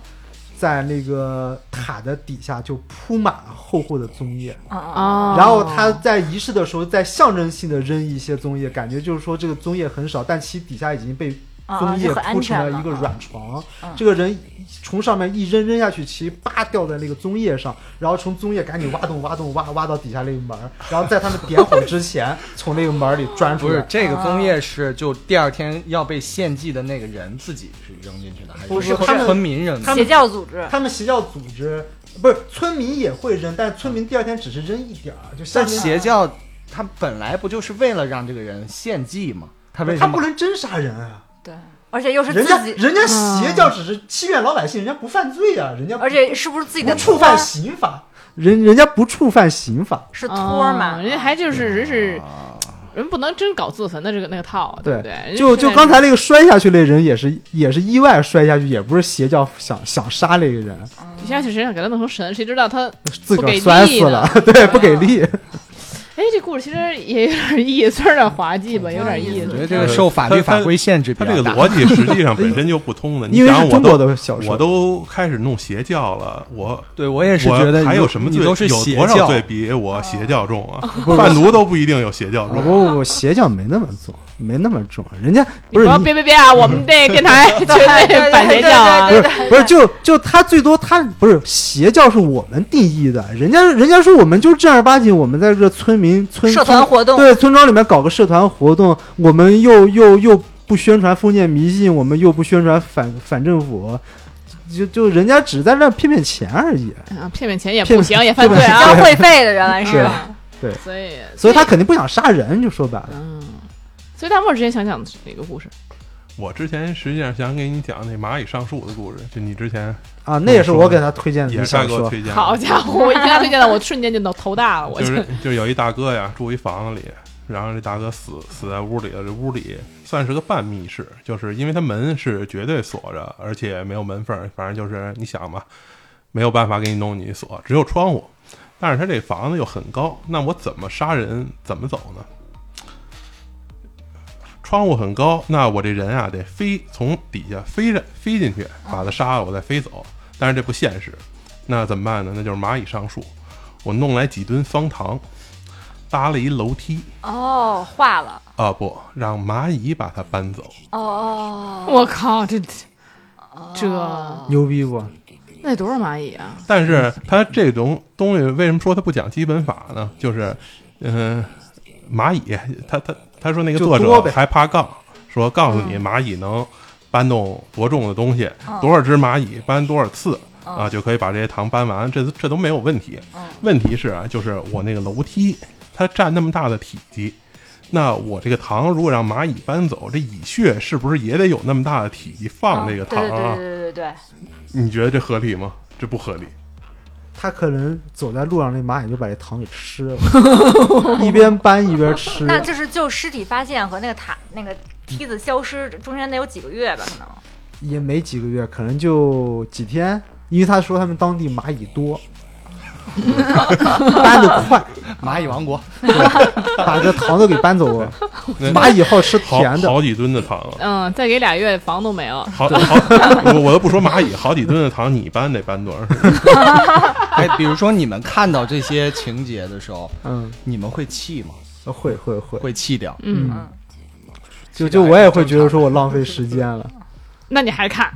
在那个塔的底下就铺满了厚厚的棕叶，然后他在仪式的时候在象征性的扔一些棕叶，感觉就是说这个棕叶很少，但其底下已经被啊棕叶铺成了一个软床嗯。这个人从上面一扔扔下去，其实叭掉在那个棕叶上，然后从棕叶赶紧挖洞挖洞挖挖到底下那个门，然后在他们点火之前从那个门里钻出来。不是这个枫叶是就第二天要被献祭的那个人自己是扔进去的，还不是是他们村民扔的？邪教组织，他们邪教组织不是村民也会扔，但是村民第二天只是扔一点儿，就但像邪教他本来不就是为了让这个人献祭吗？他为什么他不能真杀人啊！对，而且又是人家自己，人家邪教只是欺骗老百姓，人家不犯罪啊，人家而且是不是自己的触犯刑法，人人家不触犯刑法。是托儿嘛？哦人家还就是人是人不能真搞自焚的这个那个套，对不对？就就刚才那个摔下去那人也是也是意外摔下去，也不是邪教想想杀那个人，底下去谁想给他弄成神，谁知道他？自个儿不给摔死了，对，不给力。哎，这故事其实也有点意思，虽然有点滑稽吧，有点意思。我觉得这个受法律法规限制比他这个。逻辑实际上本身就不通的。<laughs> 你因为想，我是中国都的小说，我都开始弄邪教了，我 <laughs> 对我也是觉得你还有什么罪？都是有多少罪比我邪教重啊？贩毒都不一定有邪教重不重。不不，邪教没那么重，没那么重，人家不是别别别啊！我们 <laughs> 这电台绝 <laughs> 对反邪教啊！不是不是，就就他最多他不是邪教是我们定义的，人家人家说我们就正儿八经，我们在这村民村社团活动对村庄里面搞个社团活动，我们又又又不宣传封建迷信，我们又不宣传反反政府，就就人家只在那骗骗钱而已，啊，骗骗钱也不行，也犯罪骗啊！交会费的原来是对，所以，所以他肯定不想杀人，就说白了。嗯，所以大漠之前想讲的是哪个故事？我之前实际上想给你讲那蚂蚁上树的故事，就你之前啊，那也是我给他推荐的也是给我推荐的。好家伙，我一听他推荐的，我瞬间就脑头大了，我就就是就有一大哥呀，住一房子里，然后这大哥死死在屋里了。这屋里算是个半密室，就是因为他门是绝对锁着，而且没有门缝，反正就是你想吧，没有办法给你弄你锁，只有窗户。但是他这房子又很高，那我怎么杀人？怎么走呢？窗户很高，那我这人啊得飞从底下飞着飞进去，把它杀了，我再飞走。但是这不现实，那怎么办呢？那就是蚂蚁上树。我弄来几吨方糖，搭了一楼梯哦，化了啊，不让蚂蚁把它搬走。哦，我靠，这这牛逼不？那得多少蚂蚁啊？但是它这种东西为什么说它不讲基本法呢？就是，嗯、蚂蚁，他他他说那个作者还怕杠，说告诉你蚂蚁能搬动多重的东西，多少只蚂蚁搬多少次，啊，就可以把这些糖搬完，这这都没有问题。问题是啊，就是我那个楼梯，它占那么大的体积，那我这个糖如果让蚂蚁搬走，这蚁穴是不是也得有那么大的体积放这个糖啊？对对对对对对，你觉得这合理吗？这不合理。他可能走在路上，那蚂蚁就把这糖给吃了，<laughs> 一边搬一边吃。那就是就尸体发现和那个塔那个梯子消失中间得有几个月吧？可能也没几个月，可能就几天，因为他说他们当地蚂蚁多，<laughs> 搬得快，蚂蚁王国，把这糖都给搬走了。蚂蚁好吃好甜的，好几吨的糖啊！嗯，再给俩月房都没了。好好，我我都不说蚂蚁，好几吨的糖，你搬得搬多少？<laughs> 哎，比如说你们看到这些情节的时候，嗯，你们会气吗？会会会，会气掉？嗯，嗯，就就我也会觉得说我浪费时间了，那你还看，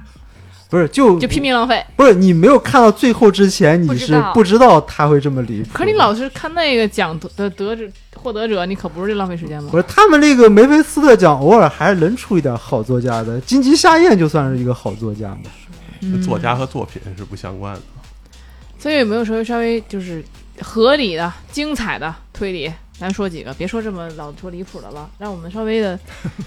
不是就就拼命浪费。不是你没有看到最后之前，你是不知道他会这么离谱。可是你老是看那个奖得的得者获得者，你可不是这浪费时间吗不？是他们那个梅菲斯特奖，偶尔还是能出一点好作家的。金鸡夏宴就算是一个好作家嘛。嗯作家和作品是不相关的。所以有没有稍微稍微就是合理的、精彩的推理？咱说几个，别说这么老说离谱的了，让我们稍微的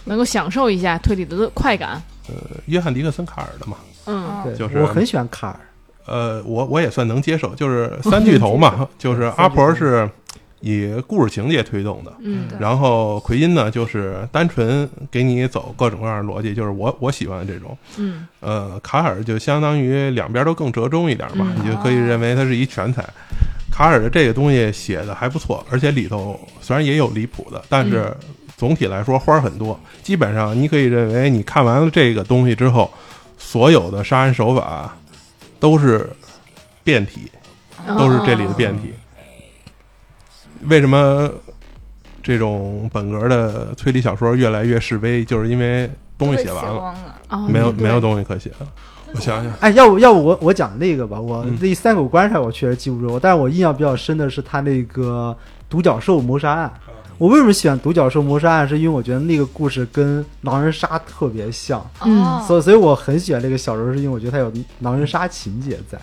能够享受一下推理的快感。呃，约翰·迪克森卡尔的嘛，嗯对，就是我很喜欢卡尔。呃，我我也算能接受，就是三巨头嘛，<laughs> 就是阿婆是以故事情节推动的，嗯然后奎因呢就是单纯给你走各种各样的逻辑，就是我我喜欢的这种。嗯呃，卡尔就相当于两边都更折中一点嘛，嗯你就可以认为他是一全才。卡尔的这个东西写的还不错，而且里头虽然也有离谱的，但是总体来说花儿很多。基本上你可以认为，你看完了这个东西之后，所有的杀人手法都是变体，都是这里的变体。为什么这种本格的推理小说越来越示威？就是因为东西写完了，没有没有东西可写了。我想想，哎，要不要不我我讲那个吧，我嗯那三口棺材我确实记不住，但是我印象比较深的是他那个独角兽谋杀案。我为什么喜欢独角兽谋杀案？是因为我觉得那个故事跟狼人杀特别像，嗯哦，所以所以我很喜欢这个小说，是因为我觉得它有狼人杀情节在。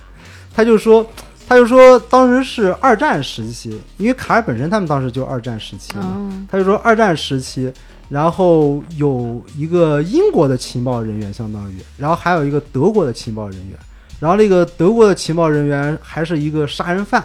他就说，他就说当时是二战时期，因为卡尔本身他们当时就二战时期嘛，嗯他就说二战时期，然后有一个英国的情报人员，相当于，然后还有一个德国的情报人员，然后那个德国的情报人员还是一个杀人犯，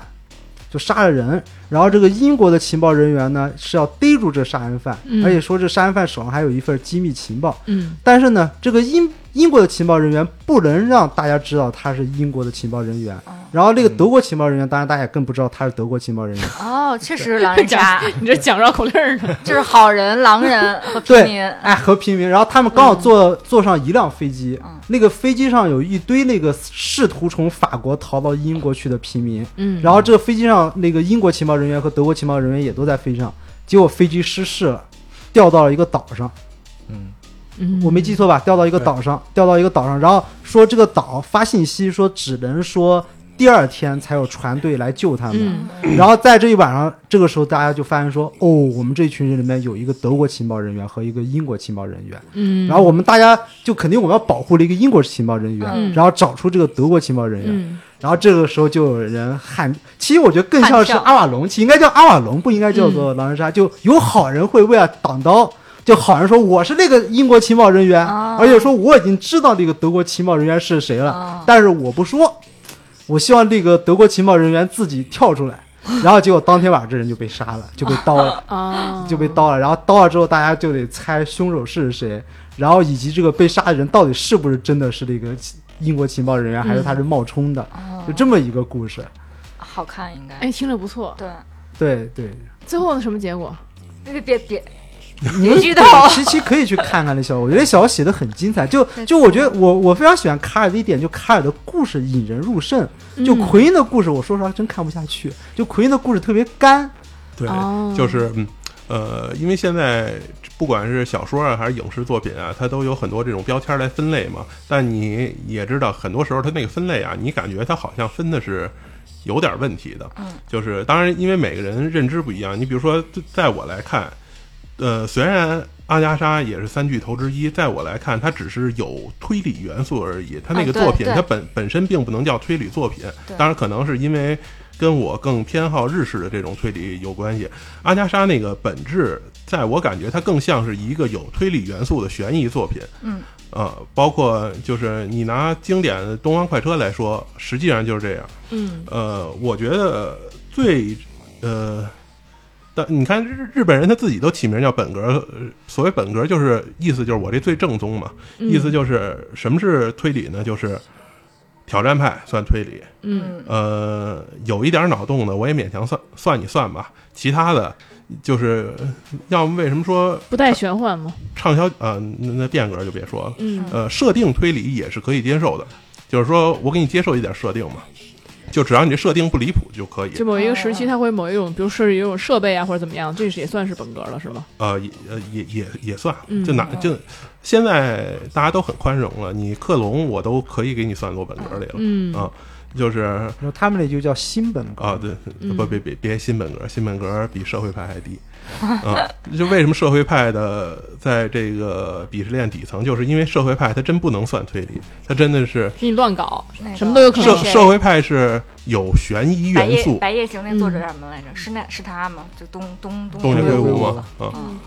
就杀了人，然后这个英国的情报人员呢是要逮住这杀人犯，嗯。而且说这杀人犯手上还有一份机密情报，嗯。但是呢，这个英英国的情报人员不能让大家知道他是英国的情报人员，然后那个德国情报人员，当然大家也更不知道他是德国情报人员。哦，确实是狼人杀，<laughs> <laughs> 你这讲绕口令儿呢？<laughs> 就是好人、狼人和平对民，哎，和平民，然后他们刚好坐、坐上一辆飞机，嗯。那个飞机上有一堆那个试图从法国逃到英国去的平民，嗯，然后这个飞机上那个英国情报人员和德国情报人员也都在飞机上，结果飞机失事了，掉到了一个岛上。嗯，嗯我没记错吧？掉到一个岛上，掉到一个岛上，然后说这个岛发信息说只能说第二天才有船队来救他们。嗯然后在这一晚上，这个时候大家就发现说，哦，我们这群人里面有一个德国情报人员和一个英国情报人员。嗯，然后我们大家就肯定我们要保护了一个英国情报人员，嗯然后找出这个德国情报人员。嗯然后这个时候就有人喊，其实我觉得更像是阿瓦隆，其实应该叫阿瓦隆，不应该叫做狼人杀。就有好人会为了挡刀，就好人说我是那个英国情报人员，哦而且说我已经知道那个德国情报人员是谁了，哦但是我不说，我希望这个德国情报人员自己跳出来。<laughs> 然后结果当天晚上这人就被杀了，就被刀了。啊，<laughs> 就被刀了，然后刀了之后，大家就得猜凶手是谁，然后以及这个被杀的人到底是不是真的是这个英国情报人员，还是他是冒充的，哦就这么一个故事。好看应该。哎，听着不错。对，对对，最后的，什么结果？别别别你们剧透琪琪可以去看看那小说，我觉得小说写的很精彩。就就我觉得我我非常喜欢卡尔的一点，就卡尔的故事引人入胜。就嗯奎因的故事，我说实话真看不下去。就奎因的故事特别干，对，哦就是嗯呃，因为现在不管是小说啊还是影视作品啊，它都有很多这种标签来分类嘛。但你也知道，很多时候它那个分类啊，你感觉它好像分的是有点问题的。嗯，就是当然，因为每个人认知不一样。你比如说，在我来看，呃，虽然阿加莎也是三巨头之一，在我来看，它只是有推理元素而已。它那个作品，对它本本身并不能叫推理作品。当然，可能是因为跟我更偏好日式的这种推理有关系。阿加莎那个本质，在我感觉它更像是一个有推理元素的悬疑作品。嗯，呃，包括就是你拿经典的《东方快车》来说，实际上就是这样。嗯呃，我觉得最呃，但你看日日本人他自己都起名叫本格，呃所谓本格就是意思就是我这最正宗嘛，嗯。意思就是什么是推理呢？就是挑战派算推理，嗯。呃，有一点脑洞的我也勉强算算你算吧，其他的就是要么为什么说不带玄幻吗？畅销呃那那变格就别说了，嗯。呃，设定推理也是可以接受的，就是说我给你接受一点设定嘛，就只要你这设定不离谱就可以。就某一个时期，它会某一种，比如设置一种设备啊，或者怎么样，这是也算是本格了，是吗？呃，也呃也也也算嗯，就哪就现在大家都很宽容了，你克隆我都可以给你算作本格里了，嗯啊，就是他们那就叫新本格啊，对，嗯不别别别新本格，新本格比社会派还低。啊，就为什么社会派的在这个鄙视链底层，就是因为社会派他真不能算推理，他真的是给你乱搞，什么都有可能。社社会派是有悬疑元素，白夜行那作者嗯叫什么来着？是那是他吗？就东东东野圭吾野圭吾嘛，啊，嗯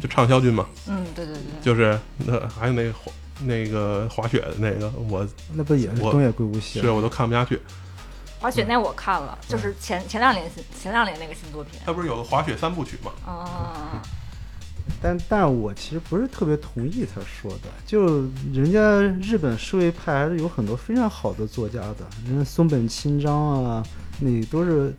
就畅销君嘛，嗯，对对对，就是那还有那个滑那个滑雪的那个，我那不也是东野圭吾写的？是我都看不下去。滑雪那我看了，就是前前两年新前两年那个新作品。他不是有个滑雪三部曲吗？啊，<laughs> 但但我其实不是特别同意他说的，就人家日本社会派还是有很多非常好的作家的，人家松本清张啊，那都是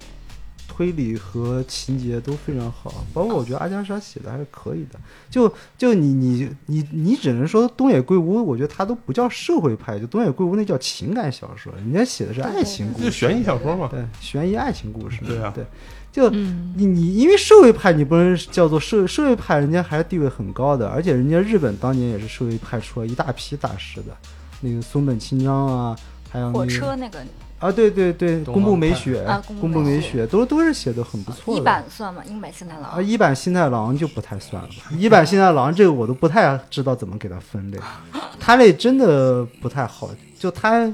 推理和情节都非常好，包括我觉得阿加莎写的还是可以的。就就你你你你只能说东野圭吾，我觉得他都不叫社会派，就东野圭吾那叫情感小说，人家写的是爱情故事，就悬疑小说嘛。对悬疑爱情故事，对啊。对，就嗯你你因为社会派，你不能叫做社社会派，人家还是地位很高的，而且人家日本当年也是社会派出了一大批大师的，那个松本清张啊，还有那火车那个啊，对对对，宫部美雪啊宫部美美雪雪都都是写的很不错的。一版算吗？英版新太郎啊，一版新太郎就不太算了，一版新太郎这个我都不太知道怎么给它分类，<laughs> 他那真的不太好，就他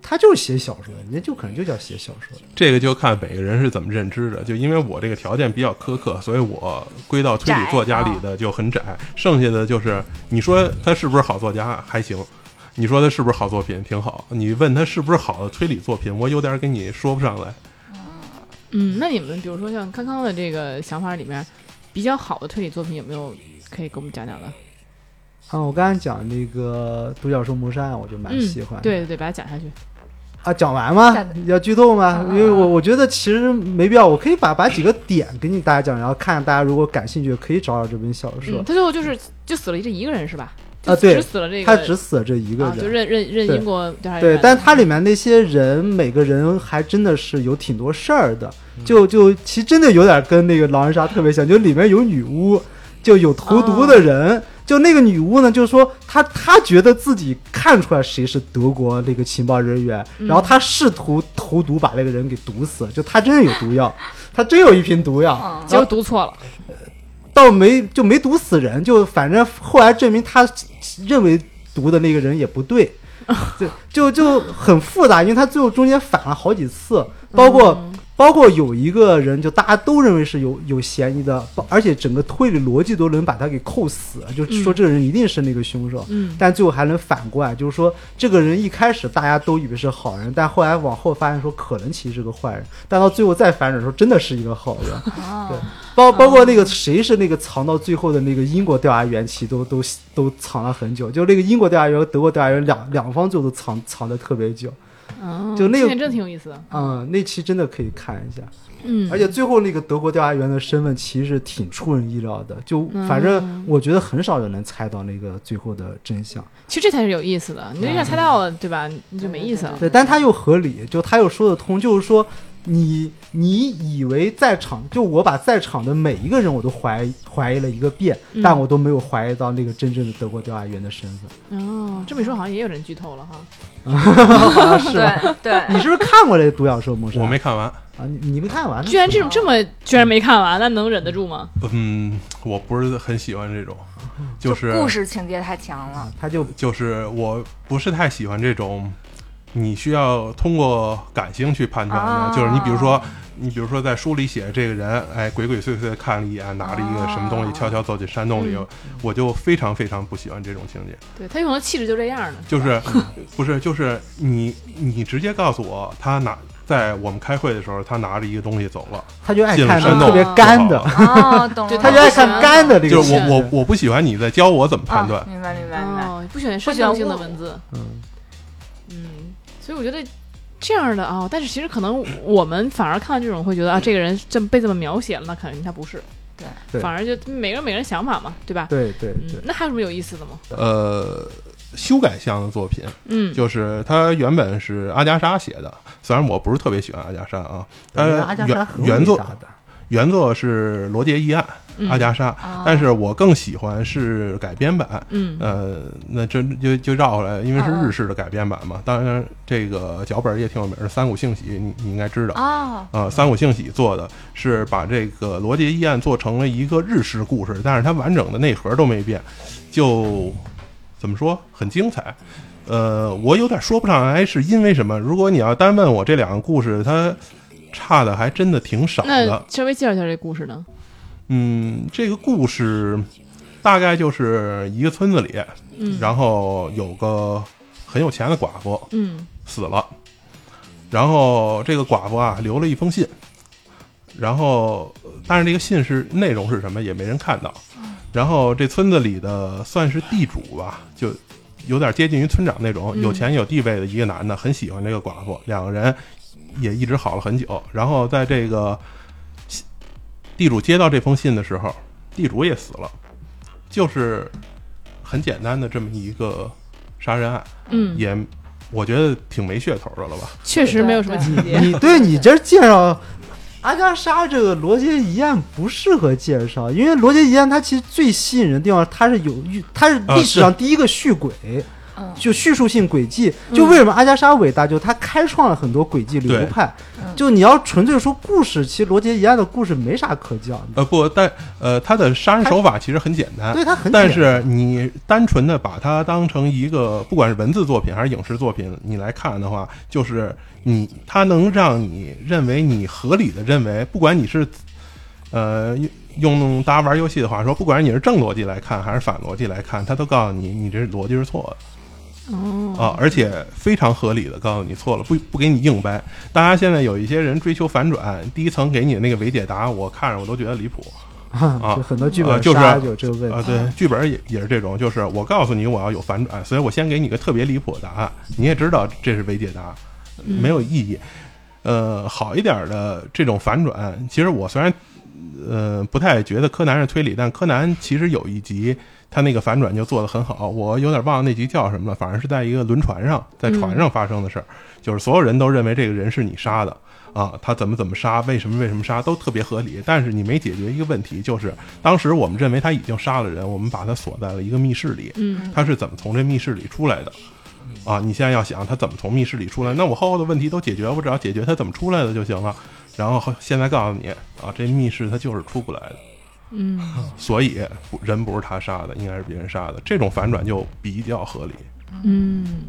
他就是写小说，人家就可能就叫写小说。这个就看每个人是怎么认知的。就因为我这个条件比较苛刻，所以我归到推理作家里的就很窄。剩下的就是你说他是不是好作家还行，你说他是不是好作品挺好。你问他是不是好的推理作品，我有点给你说不上来。嗯，那你们比如说像康康的这个想法里面，比较好的推理作品有没有可以给我们讲讲的？啊，我刚才讲那个独角兽谋杀案，我就蛮嗯喜欢。对对对，把它讲下去。啊，讲完吗？要剧透吗？嗯因为我我觉得其实没必要，我可以把把几个点给你大家讲，然后看大家如果感兴趣，可以找找这本小说嗯，。他最后就是就死了这一个人是吧？啊对只死了这个，他只死了这一个啊，就人，认认认对英国调查对员，但它里面那些人每个人还真的是有挺多事儿的，嗯就就其实真的有点跟那个狼人杀特别像，就里面有女巫，就有投毒的人。哦就那个女巫呢，就是说她她觉得自己看出来谁是德国那个情报人员，嗯然后她试图投毒把那个人给毒死，就她真的有毒药，她真有一瓶毒药，嗯结果毒错了。倒没就没毒死人，就反正后来证明他认为毒的那个人也不对，就就就很复杂，因为他最后中间反了好几次，包括、嗯包括有一个人，就大家都认为是有有嫌疑的，包而且整个推理逻辑都能把他给扣死，就说这个人一定是那个凶手。嗯但最后还能反过来，就是说这个人一开始大家都以为是好人，但后来往后发现说可能其实是个坏人，但到最后再反转说真的是一个好人。哦 <laughs> 对，包包括那个谁是那个藏到最后的那个英国调查员，其实都都都藏了很久。就那个英国调查员和德国调查员两两方最后都藏藏的特别久。嗯，就那个这真挺有意思的。嗯，那期真的可以看一下。嗯，而且最后那个德国调查员的身份其实挺出人意料的，就嗯反正我觉得很少人能猜到那个最后的真相。其实这才是有意思的。你一下猜到了，对吧？你就没意思了。对，但他又合理，就他又说得通，就是说你你以为在场，就我把在场的每一个人我都怀疑怀疑了一个遍，嗯但我都没有怀疑到那个真正的德国调查员的身份。哦，这么一说好像也有人剧透了哈。好 <laughs> 像是吧？对对，你是不是看过这《独角兽谋杀》？我没看完，啊，你你没看完？居然这种这么居然没看完，那能忍得住吗？嗯，我不是很喜欢这种，就是故事情节太强了啊，，他就就是我不是太喜欢这种，你需要通过感性去判断的。啊就是你比如说，你比如说在书里写这个人，哎，鬼鬼祟祟看了一眼，拿着一个什么东西，啊悄悄走进山洞里，嗯我就非常非常不喜欢这种情节。对他有可能气质就这样的，就是不是就是你你直接告诉我他拿。在我们开会的时候，他拿着一个东西走了，他就爱看特别干的，哦，懂了，对 <laughs> 他就爱看干的这个就是。我我我不喜欢你在教我怎么判断啊，明白明白明白。哦，不喜欢不喜欢煽动性的文字，嗯，嗯，所以我觉得这样的啊、但是其实可能我们反而看到这种会觉得啊，这个人这么被这么描写了，那肯定他不是，对。对。反而就每个人每个人想法嘛，对吧？对对嗯对，，那还有什么有意思的吗？呃，修改项的作品，嗯，就是他原本是阿加莎写的，虽然我不是特别喜欢阿加莎啊，他阿加莎原原作原作是《罗杰议案》嗯阿加莎，啊但是我更喜欢是改编版。嗯呃，那这就就绕回来，因为是啊日式的改编版嘛。当然，这个脚本也挺有名的，三谷幸喜，你你应该知道。啊，呃，三谷幸喜做的是把这个罗杰一案做成了一个日式故事，但是它完整的内核都没变，就怎么说很精彩。呃，我有点说不上来是因为什么。如果你要单问我这两个故事，它差的还真的挺少那的。稍微介绍一下这故事呢？嗯，这个故事大概就是一个村子里，嗯，然后有个很有钱的寡妇嗯。死了，然后这个寡妇啊留了一封信，然后但是这个信是内容是什么也没人看到，然后这村子里的算是地主吧，就有点接近于村长那种嗯。有钱有地位的一个男的，很喜欢这个寡妇，两个人也一直好了很久，然后在这个地主接到这封信的时候，地主也死了，就是很简单的这么一个杀人案。嗯，也我觉得挺没噱头的了吧？确实没有什么情节。你对你这介绍阿加莎这个罗杰疑案不适合介绍，因为罗杰疑案它其实最吸引人的地方，它是有它是历史上第一个续轨。嗯就叙述性轨迹，就为什么阿加莎伟大，就他开创了很多轨迹流派。嗯就你要纯粹说故事，其实罗杰一案的故事没啥可讲的，呃，不，但呃，他的杀人手法其实很简单，对他很简单但是你单纯的把它当成一个，不管是文字作品还是影视作品，你来看的话，就是你他能让你认为你合理的认为，不管你是呃用用大家玩游戏的话说，不管你是正逻辑来看还是反逻辑来看，他都告诉你你这逻辑是错的。哦啊，而且非常合理的告诉你错了，不不给你硬掰。大家现在有一些人追求反转，第一层给你的那个伪解答，我看着我都觉得离谱 <laughs> 啊就很多剧本呃就是有这个问啊。题。对，剧本也也是这种，就是我告诉你我要有反转，所以我先给你个特别离谱的答案，你也知道这是伪解答，没有意义。呃，好一点的这种反转，其实我虽然呃不太觉得柯南是推理，但柯南其实有一集他那个反转就做得很好，我有点忘了那集叫什么了，反正是在一个轮船上，在船上发生的事儿，就是所有人都认为这个人是你杀的。啊，他怎么怎么杀，为什么为什么杀，都特别合理。但是你没解决一个问题，就是当时我们认为他已经杀了人，我们把他锁在了一个密室里，嗯他是怎么从这密室里出来的？啊，你现在要想他怎么从密室里出来，那我后后的问题都解决，我只要解决他怎么出来的就行了。然后后现在告诉你啊，这密室他就是出不来的，嗯所以人不是他杀的，应该是别人杀的。这种反转就比较合理。嗯，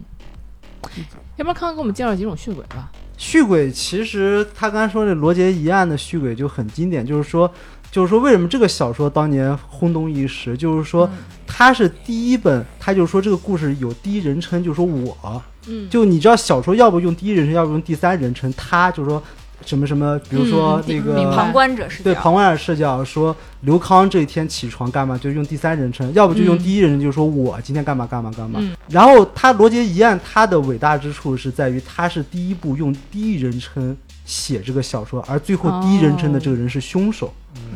要不然康康给我们介绍几种续鬼吧？续鬼其实他刚才说这罗杰一案的续鬼就很经典，就是说，就是说为什么这个小说当年轰动一时，就是说它是第一本，他就是说这个故事有第一人称，就是说我，嗯，就你知道小说要不用第一人称，要不用第三人称，他就是说什么什么，比如说嗯那个、旁观者视角，对旁观者视角说刘康这一天起床干嘛，就用第三人称，要不就用嗯。第一人称，就是说我今天干嘛干嘛干嘛。嗯。然后他罗杰一案，他的伟大之处是在于他是第一部用第一人称写这个小说，而最后第一人称的这个人是凶手。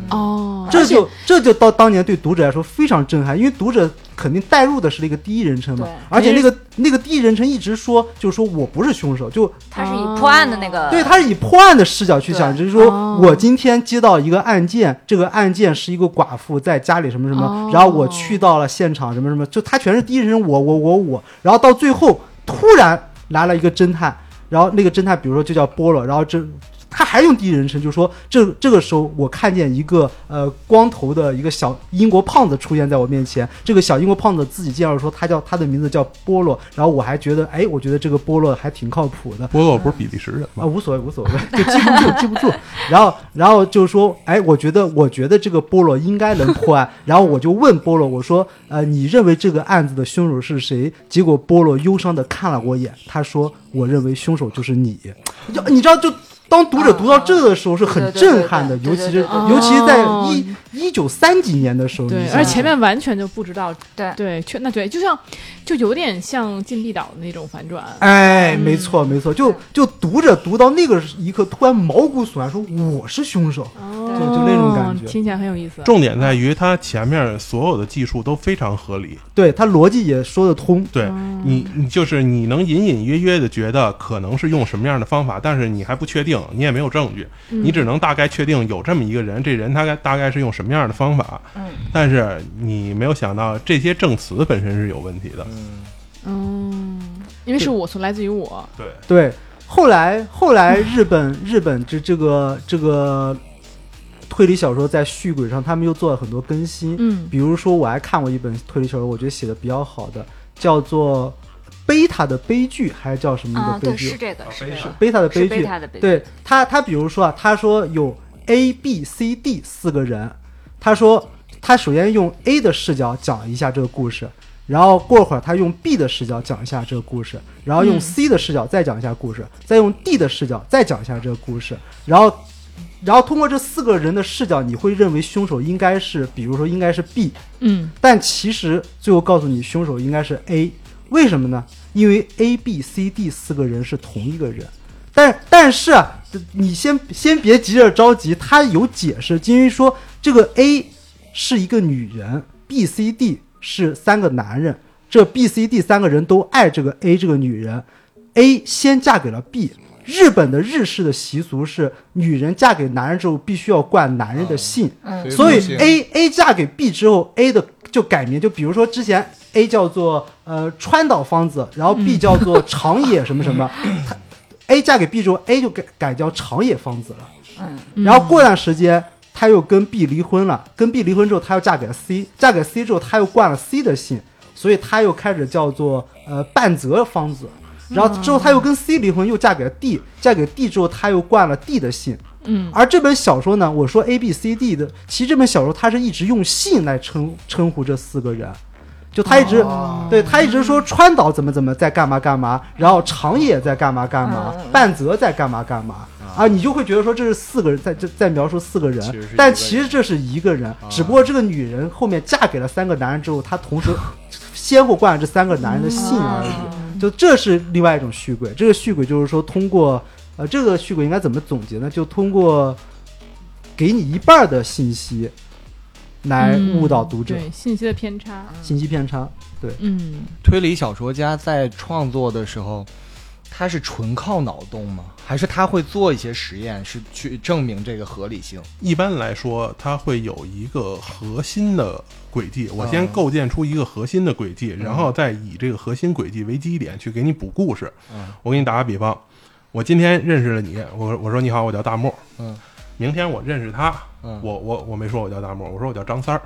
哦，这就这就到当年对读者来说非常震撼，因为读者肯定带入的是那个第一人称嘛对，而且那个那个第一人称一直说，就是说我不是凶手，就他是以破案的那个，对，他是以破案的视角去想，就是说哦我今天接到一个案件，这个案件是一个寡妇在家里什么什么，哦然后我去到了现场什么什么，就他全是第一人称我我我我，然后到最后突然来了一个侦探，然后那个侦探比如说就叫波罗，然后这。他还用第一人称，就说这这个时候我看见一个呃光头的一个小英国胖子出现在我面前，这个小英国胖子自己介绍说他叫他的名字叫波洛，然后我还觉得哎，我觉得这个波洛还挺靠谱的，波洛不是比利时人啊，吗？无所谓，无所谓，<laughs> 就记不住，记不住。然后，然后就是说，哎，我觉得，我觉得这个波洛应该能破案。<laughs> 然后我就问波洛，我说，呃，你认为这个案子的凶手是谁？结果波洛忧伤的看了我一眼，他说，我认为凶手就是你。就你知道，就当读者读到这的时候是很震撼的，尤其是尤其是在哦。一一九三几年的时候，对而前面完全就不知道，对。对，确那对，就像就有点像禁闭岛的那种反转，哎，嗯。没错没错，就就读者读到那个一刻，突然毛骨悚然，说我是凶手。哦。就就那种感觉。听起来很有意思。重点在于它前面所有的技术都非常合理。对它逻辑也说得通，对哦。你，你就是你能隐隐约约的觉得可能是用什么样的方法，但是你还不确定，你也没有证据，嗯。你只能大概确定有这么一个人，这人他该大概是用什么样的方法，嗯。但是你没有想到这些证词本身是有问题的。嗯，因为是我从来自于我，对，对，后来后来日本日本这这个这个推理小说在续轨上，他们又做了很多更新。嗯。比如说，我还看过一本推理小说，我觉得写的比较好的，叫做《贝塔的悲剧》，还是叫什么啊，对，的悲剧？是这个，是这个，贝塔的是悲剧。贝塔的悲剧，对他，他比如说啊，他说有 A、B、C、D 四个人，他说他首先用 A 的视角讲一下这个故事，然后过会儿他用 B 的视角讲一下这个故事，然后用嗯 C 的视角再讲一下故事，再用 D 的视角再讲一下这个故事，然后。然后通过这四个人的视角，你会认为凶手应该是，比如说应该是 B，嗯但其实最后告诉你凶手应该是 A，为什么呢？因为 A、B、C、D 四个人是同一个人，但但是啊，你先先别急着着急，他有解释，因为说这个 A 是一个女人，B、C、D 是三个男人，这 B、C、D 三个人都爱这个 A 这个女人，A 先嫁给了 B。日本的日式的习俗是，女人嫁给男人之后必须要冠男人的姓，嗯所以 A A 嫁给 B 之后，A 的就改名，就比如说之前 A 叫做呃川岛芳子，然后 B 叫做长野什么什么，他 A 嫁给 B 之后，A 就改改叫长野芳子了。嗯。然后过段时间，他又跟 B 离婚了，跟 B 离婚之后，他又嫁给了 C，嫁给 C 之后，他又冠了 C 的姓，所以他又开始叫做呃半泽芳子。然后之后他又跟 C 离婚，又嫁给了 D，嫁给 D 之后，他又冠了 D 的姓。嗯。而这本小说呢，我说 A B C D 的，其实这本小说它是一直用姓来称称呼这四个人，就他一直、对他一直说川岛怎么怎么在干嘛干嘛，然后长野在干嘛干嘛，半泽在干嘛干嘛。啊，你就会觉得说这是四个人在这在描述四个人。但其实这是一个人，只不过这个女人后面嫁给了三个男人之后，她同时先后冠了这三个男人的姓而已。就这是另外一种续轨，这个续轨就是说通过呃，这个续轨应该怎么总结呢？就通过给你一半儿的信息来误导读者，嗯对信息的偏差，信息偏差。对，嗯推理小说家在创作的时候，他是纯靠脑洞吗？还是他会做一些实验，是去证明这个合理性？一般来说，它会有一个核心的轨迹。我先嗯构建出一个核心的轨迹，然后再以这个核心轨迹为基点去给你补故事。嗯我给你打个比方，我今天认识了你，我我说你好，我叫大漠。嗯，明天我认识他，嗯我我我没说我叫大漠，我说我叫张三儿。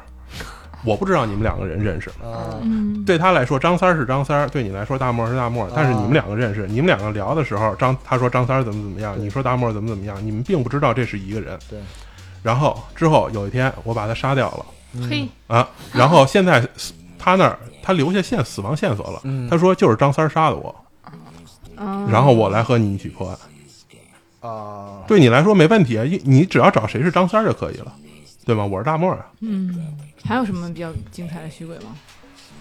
我不知道你们两个人认识，啊。嗯。对他来说张三儿是张三儿，对你来说大漠是大漠，但是你们两个认识，你们两个聊的时候，张他说张三儿怎么怎么样，你说大漠怎么怎么样，你们并不知道这是一个人。对，然后之后有一天我把他杀掉了。嘿，啊，然后现在他那儿他留下线死亡线索了，嗯。他说就是张三杀的我，啊然后我来和你一起破案，啊，对你来说没问题啊，你你只要找谁是张三就可以了，对吗？我是大漠啊，嗯，还有什么比较精彩的虚鬼吗？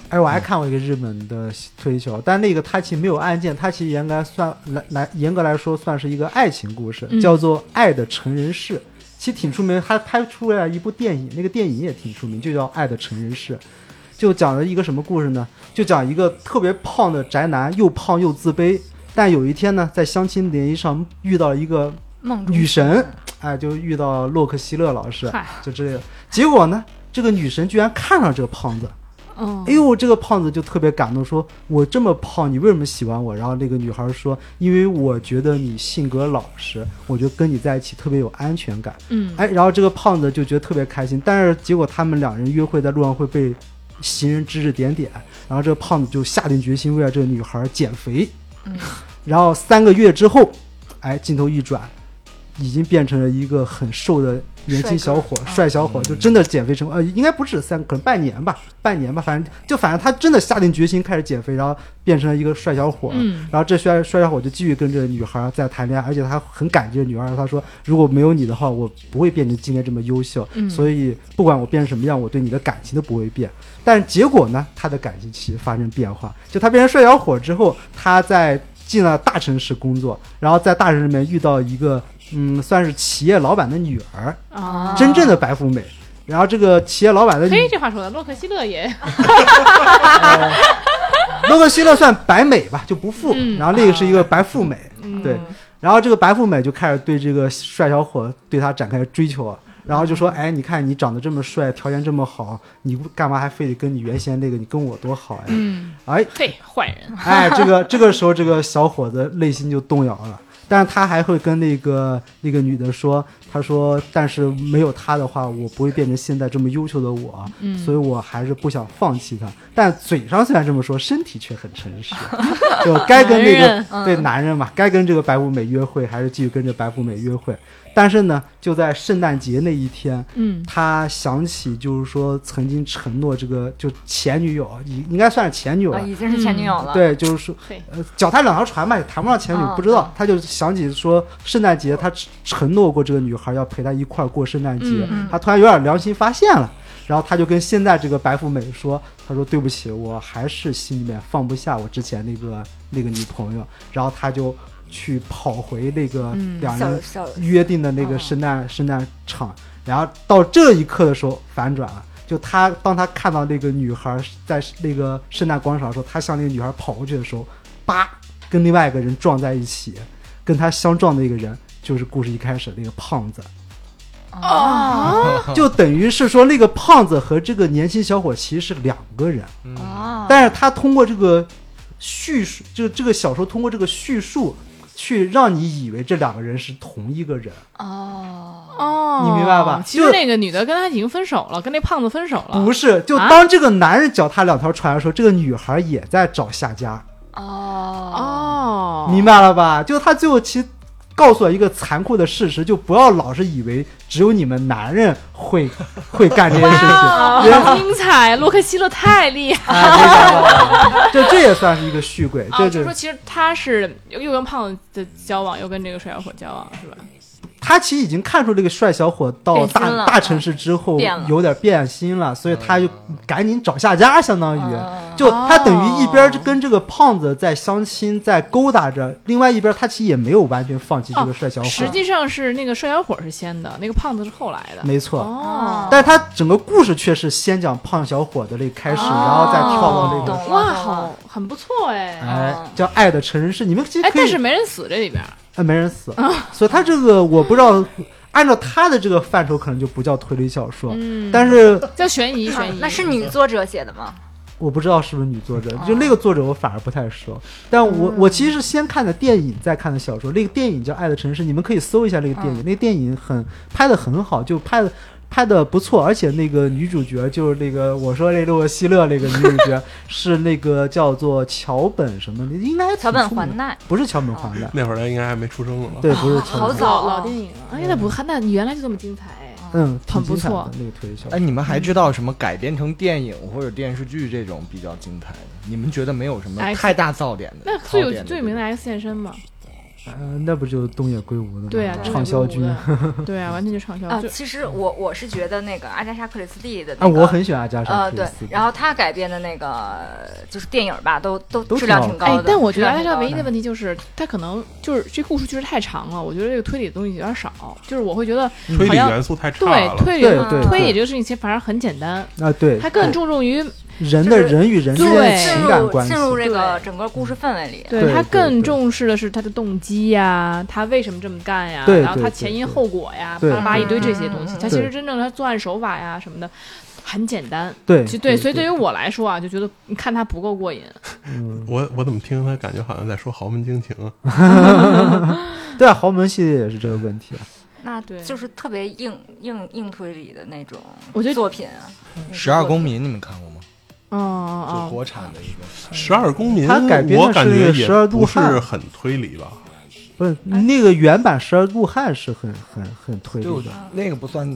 哎，我还看过一个日本的推理小说，但那个它其实没有案件，它其实严格来算来来严格来说算是一个爱情故事，嗯叫做《爱的成人式》，其实挺出名，还拍出来一部电影，那个电影也挺出名，就叫《爱的成人式》。就讲了一个什么故事呢？就讲一个特别胖的宅男，又胖又自卑，但有一天呢，在相亲联谊上遇到了一个梦中女神，哎，就遇到洛克希勒老师，就之类的。结果呢，这个女神居然看上这个胖子，嗯，哎呦，这个胖子就特别感动，说：“我这么胖，你为什么喜欢我？”然后那个女孩说：“因为我觉得你性格老实，我觉得跟你在一起特别有安全感。”嗯，哎，然后这个胖子就觉得特别开心，但是结果他们两人约会在路上会被行人指指点点，然后这个胖子就下定决心为了这个女孩减肥。嗯，然后三个月之后，哎，镜头一转，已经变成了一个很瘦的年轻小伙，帅小伙，就真的减肥成功。呃，应该不止三，可能半年吧，半年吧，反正就反正他真的下定决心开始减肥，然后变成了一个帅小伙。嗯然后这帅帅小伙就继续跟这个女孩在谈恋爱，而且他很感激这女孩，他说如果没有你的话，我不会变成今天这么优秀。嗯所以不管我变成什么样，我对你的感情都不会变。但是结果呢，他的感情其实发生变化。就他变成帅小伙之后，他在进了大城市工作，然后在大城市里面遇到一个嗯，算是企业老板的女儿，啊，真正的白富美。然后这个企业老板的女嘿，这话说的，洛克希勒也，洛克希勒算白美吧，就不富。嗯然后另一个是一个白富美，嗯对然后这个白富美就开始对这个帅小伙对他展开追求啊，然后就说：“哎，你看你长得这么帅，条件这么好，你干嘛还非得跟你原先那个？你跟我多好呀！”嗯，哎嘿，坏人，哎，这个这个时候，这个小伙子内心就动摇了。但是他还会跟那个那个女的说：“他说，但是没有他的话，我不会变成现在这么优秀的我，嗯所以我还是不想放弃他。但嘴上虽然这么说，身体却很诚实，<laughs> 就该跟那个对男人嘛，该跟这个白富美约会，还是继续跟着白富美约会。但是呢，就在圣诞节那一天，嗯。他想起就是说曾经承诺这个就前女友，应应该算是前女友已经是前女友了。，对，就是说，呃，脚踏两条船嘛，也谈不上前女友，嗯不知道。他就想起说，圣诞节他承诺过这个女孩要陪他一块儿过圣诞节，嗯。他突然有点良心发现了，然后他就跟现在这个白富美说，他说对不起，我还是心里面放不下我之前那个那个女朋友，然后他就去跑回那个嗯两人约定的那个哦圣诞、圣诞场，然后到这一刻的时候反转了。就他当他看到那个女孩在那个圣诞广场的时候，他向那个女孩跑过去的时候，叭，跟另外一个人撞在一起，跟他相撞的一个人就是故事一开始那个胖子，啊，<laughs> 就等于是说那个胖子和这个年轻小伙其实是两个人，哦，但是他通过这个叙述，就这个小说通过这个叙述，去让你以为这两个人是同一个人。哦，哦，你明白吧？就其实那个女的跟他已经分手了，跟那胖子分手了，不是，就啊？当这个男人脚踏两条船的时候，这个女孩也在找下家，哦，哦，明白了吧？就他最后其实告诉了一个残酷的事实，就不要老是以为只有你们男人会 <laughs> 会干这些事情。精彩！洛克希勒太厉害这 <laughs> 这也算是一个续轨，就是说，其实他是又又跟胖子的交往，又跟这个帅小伙交往，是吧？他其实已经看出这个帅小伙到大大城市之后有点变心了，所以他就赶紧找下家，相当于。哦就他等于一边跟这个胖子在相亲，在勾搭着，另外一边他其实也没有完全放弃这个帅小伙。实际上是那个帅小伙是先的，那个胖子是后来的。没错。哦，但是他整个故事却是先讲胖小伙的那个开始，哦然后再跳到那个，哇，好，很不错哎。哎，叫《爱的成人式》。你们其实哎，但是没人死这里边。呃没人死，<laughs> 所以他这个我不知道，按照他的这个范畴，可能就不叫推理小说。嗯，但是 <laughs> 叫悬疑悬疑。那是女作者写的吗？我不知道是不是女作者，就那个作者我反而不太熟。但我我其实是先看的电影，再看的小说。那个电影叫《爱的城市》，你们可以搜一下那个电影。那个电影很拍的很好，就拍的拍的不错，而且那个女主角就是那个我说那洛希勒那个女主角 <laughs> 是那个叫做桥本什么的，应该挺桥本环奈，不是桥本环奈，那会儿她应该还没出生呢吧？对，不是桥好本环奈，早啊老老电影啊。哎，那不，那你原来就这么精彩哎。嗯，挺很不错那个推理小说。哎，你们还知道什么改编成电影或者电视剧这种比较精彩的？你们觉得没有什么太大噪点的？那最有槽点最有名的 X 现身嘛？呃，那不就是东野圭吾的吗？对啊，畅销军。<laughs> 对啊，完全就畅销。啊，其实我我是觉得那个阿加莎·克里斯蒂的啊，那个，我很喜欢阿加莎呃对克里斯，蒂。然后他改编的那个就是电影吧，都都都质量挺高的。哎，但我觉得阿加莎唯一的问题就是，他可能就是这故事确实太长了，我觉得这个推理的东西有点少。就是我会觉得，推理好像元素太差对。推理对对推理这个事情其实反而很简单，啊，对，它更注重于人的人与人之间的对情进入感关系进。入这个整个故事氛围里。对他更重视的是他的动机呀，他为什么这么干呀，然后他前因后果呀，对巴拉巴拉一堆这些东西。他其实真正他作案手法呀什么的，很简单。对就对，所以对于我来说啊，就觉得你看他不够过瘾。嗯，我我怎么听他感觉好像在说豪门惊情啊？<laughs> 对啊，豪门系列也是这个问题啊。那对就是特别硬硬硬推理的那种我觉得作品啊。十二公民你们看过吗？哦哦就国产的一个。十二公民，他改编的我感是觉也12怒不是汉很推理吧？不是那个原版《十二怒汉》是很很很推理对，我的，那个不算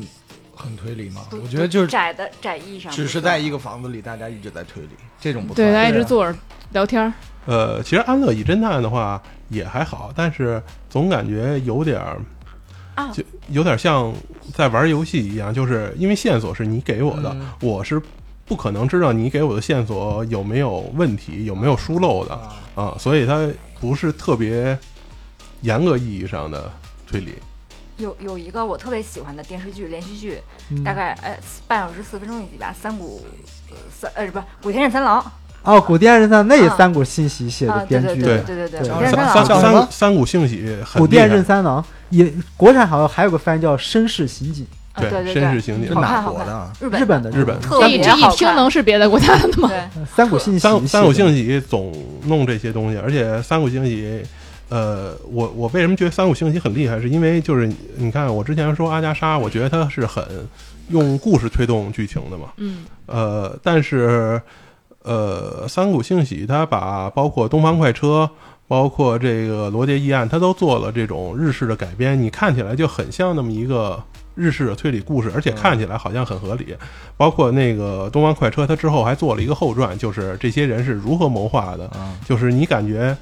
很推理吗？我觉得就是窄的窄义上，只是在一个房子里，大家一直在推理，这种不对，大家一直坐着聊天儿。呃，其实《安乐椅侦探》的话也还好，但是总感觉有点儿啊就有点像在玩游戏一样，就是因为线索是你给我的，嗯我是不可能知道你给我的线索有没有问题，有没有疏漏的啊，啊，所以它不是特别严格意义上的推理。有有一个我特别喜欢的电视剧连续剧，嗯。大概呃半小时四分钟一集吧，三谷呃三呃不是古田任三郎哦，古田任三那也啊。三谷信息写啊，的对对编剧，对对对对古叫三田任三三三谷幸喜古田任三郎也国产好像还有个翻译叫《绅士刑警啊对对绅士，刑警是哪国的啊？日》，本日本的日本。特这一这一别好听能是别的国家的吗？三谷信息三三谷写的幸喜总弄这些东西，而且三谷幸喜，呃，我我为什么觉得三谷幸喜很厉害？是因为就是你看我之前说阿加莎，我觉得他是很用故事推动剧情的嘛，嗯。呃，但是呃，三谷幸喜他把包括东方快车。包括这个罗杰议案，他都做了这种日式的改编，你看起来就很像那么一个日式的推理故事，而且看起来好像很合理。包括那个东方快车，他之后还做了一个后传，就是这些人是如何谋划的，啊，就是你感觉，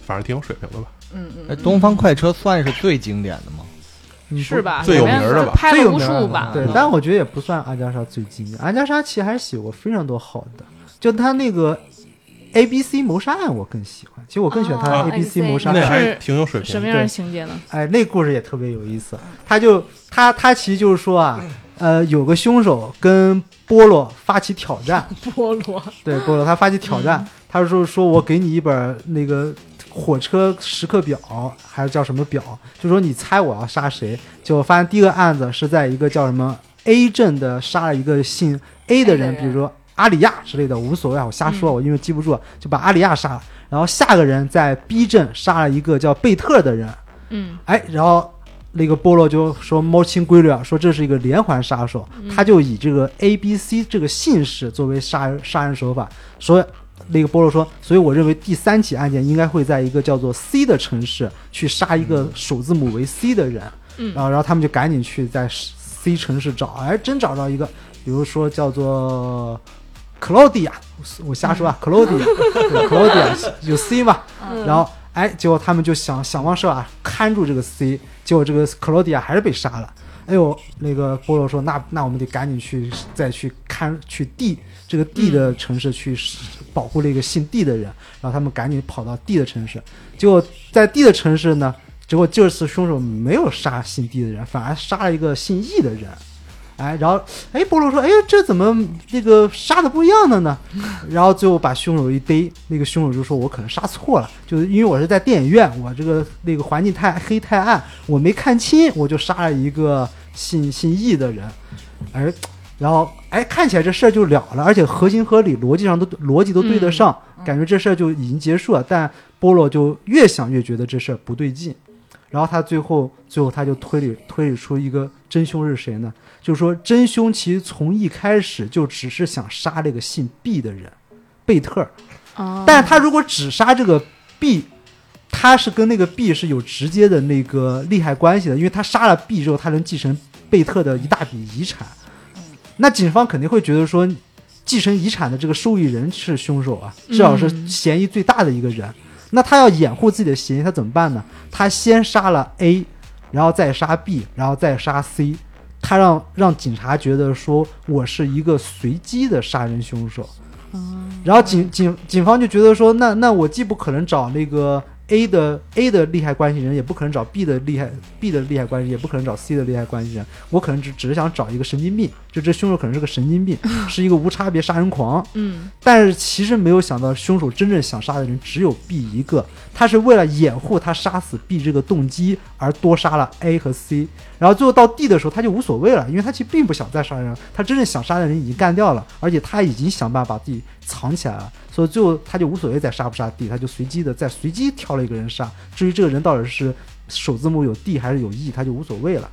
反正挺有水平的吧。嗯嗯哎，东方快车算是最经典的吗？嗯是吧？最有名的吧拍了无最有名吧？对，但我觉得也不算阿加莎最经典。阿加莎其实还是写过非常多好的，就他那个 A B C 谋杀案我更喜欢，其实我更喜欢他的 A B C 谋杀案。那还是挺有水平的。什么样的情节呢？哎，那故事也特别有意思。他就他他其实就是说啊，呃，有个凶手跟波洛发起挑战，<laughs> 菠萝，对波洛他发起挑战，他说说我给你一本那个火车时刻表，还是叫什么表，就说你猜我要杀谁。结果发现第一个案子是在一个叫什么 A 镇的杀了一个姓 A 的 A 的人，人比如说阿里亚之类的，无所谓啊，我瞎说，我因为记不住，就把阿里亚杀了。然后下个人在 B 镇杀了一个叫贝特的人，嗯。哎，然后那个波洛就说摸清规律啊，说这是一个连环杀手，他就以这个 A、B、C 这个姓氏作为杀人杀人手法，所以那个波洛说，所以我认为第三起案件应该会在一个叫做 C 的城市去杀一个首字母为 C 的人，嗯。然后然后他们就赶紧去在 C 城市找，哎，真找到一个，比如说叫做。克劳迪亚，我瞎说啊，克劳迪亚，对克劳迪亚有 C 嘛，嗯然后哎，结果他们就想想方设法看住这个 C，结果这个克罗地亚还是被杀了。哎呦，那个波罗说，那那我们得赶紧去再去看去 D 这个 D 的城市去保护那个姓 D 的人，然后他们赶紧跑到 D 的城市，结果在 D 的城市呢，结果这次凶手没有杀姓 D 的人，反而杀了一个姓 E 的人。哎，然后哎，波罗说：“哎，这怎么这个杀的不一样的呢？” <laughs> 然后最后把凶手一逮，那个凶手就说：“我可能杀错了，就是因为我是在电影院，我这个那个环境太黑太暗，我没看清，我就杀了一个姓 <laughs> 姓易的人。”而然后哎，看起来这事儿就了了，而且合情合理，逻辑上都逻辑都对得上，感觉这事儿就已经结束了。但波罗就越想越觉得这事儿不对劲，然后他最后最后他就推理推理出一个真凶是谁呢？就是说真凶其实从一开始就只是想杀这个姓 B 的人，贝特儿。哦，但是他如果只杀这个 B，他是跟那个 B 是有直接的那个利害关系的，因为他杀了 B 之后，他能继承贝特的一大笔遗产。那警方肯定会觉得说，继承遗产的这个受益人是凶手啊，至少是嗯嫌疑最大的一个人。那他要掩护自己的嫌疑，他怎么办呢？他先杀了 A，然后再杀 B，然后再杀 C。他让让警察觉得说我是一个随机的杀人凶手，然后警警警方就觉得说，那那我既不可能找那个 A 的 A 的利害关系人，也不可能找 B 的利害 B 的利害关系，也不可能找 C 的利害关系人。我可能只只是想找一个神经病，就这凶手可能是个神经病，<laughs> 是一个无差别杀人狂。嗯，但是其实没有想到，凶手真正想杀的人只有 B 一个，他是为了掩护他杀死 B 这个动机而多杀了 A 和 C，然后最后到 D 的时候他就无所谓了，因为他其实并不想再杀人，他真正想杀的人已经干掉了，而且他已经想办法把自己藏起来了，所以最后他就无所谓再杀不杀 D，他就随机的再随机挑了一个人杀，至于这个人到底是首字母有 D 还是有 E，他就无所谓了，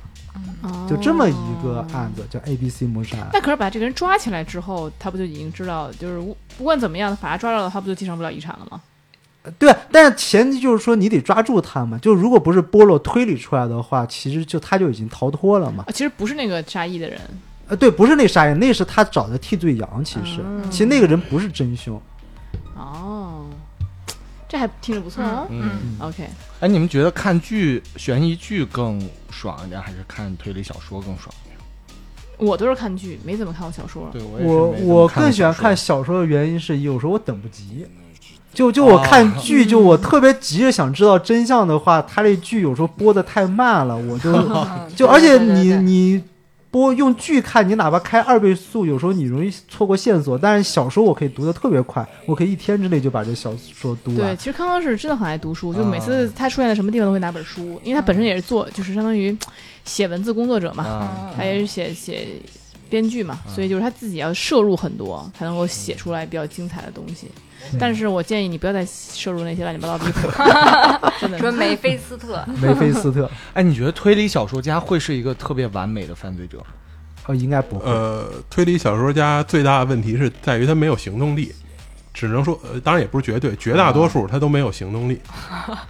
哦就这么一个案子叫 A B C 谋杀案。那可是把这个人抓起来之后，他不就已经知道，就是不管怎么样，把他抓到了，他不就继承不了遗产了吗？对，但是前提就是说你得抓住他嘛，就如果不是波洛推理出来的话，其实就他就已经逃脱了嘛。啊，其实不是那个杀意的人，呃，对，不是那杀人，那是他找的替罪羊，其实、嗯其实那个人不是真凶。哦，这还听着不错哦。嗯，OK，哎，你们觉得看剧悬疑剧更爽一点，还是看推理小说更爽一点？我都是看剧，没怎么看过小说。对我也我更喜欢看小说的原因是，有时候我等不及。就 <laughs> 就我看剧，就我特别急着想知道真相的话，他这剧有时候播的太慢了，我就嗯 <laughs> 就而且你对对对你播用剧看，你哪怕开二倍速，有时候你容易错过线索。但是小说我可以读的特别快，我可以一天之内就把这小说读完对，其实康康是真的很爱读书，就每啊次他出现在什么地方都会拿本书，因为他本身也是做，就是相当于写文字工作者嘛，啊，他也是写写编剧嘛，所以就是他自己要摄入很多，才能够写出来比较精彩的东西。但是我建议你不要再摄入那些乱七八糟的离谱，<laughs> 真的说梅菲斯特，梅菲斯特，<laughs> 哎，你觉得推理小说家会是一个特别完美的犯罪者？哦，应该不会。呃，推理小说家最大的问题是在于他没有行动力，只能说，呃，当然也不是绝对，绝大多数他都没有行动力。<laughs>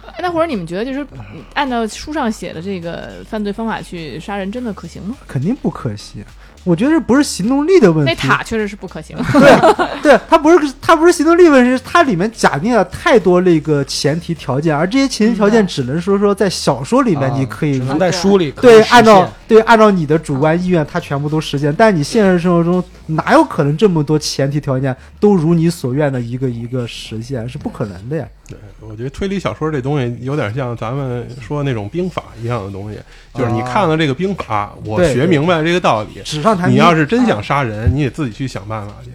哎那或者你们觉得就是嗯按照书上写的这个犯罪方法去杀人，真的可行吗？肯定不可惜。我觉得这不是行动力的问题，那塔确实是不可行。<laughs> 对它不是它不是行动力问题，是它里面假定了太多那个前提条件，而这些前提条件只能说说在小说里面啊你可以只能在书里对按照现对按照你的主观意愿，它全部都实现。但你现实生活中哪有可能这么多前提条件都如你所愿的一个一个实现？是不可能的呀。对，我觉得推理小说这东西有点像咱们说那种兵法一样的东西，就是你看了这个兵法，我学明白这个道理。纸上谈兵，你要是真想杀人，你得自己去想办法去。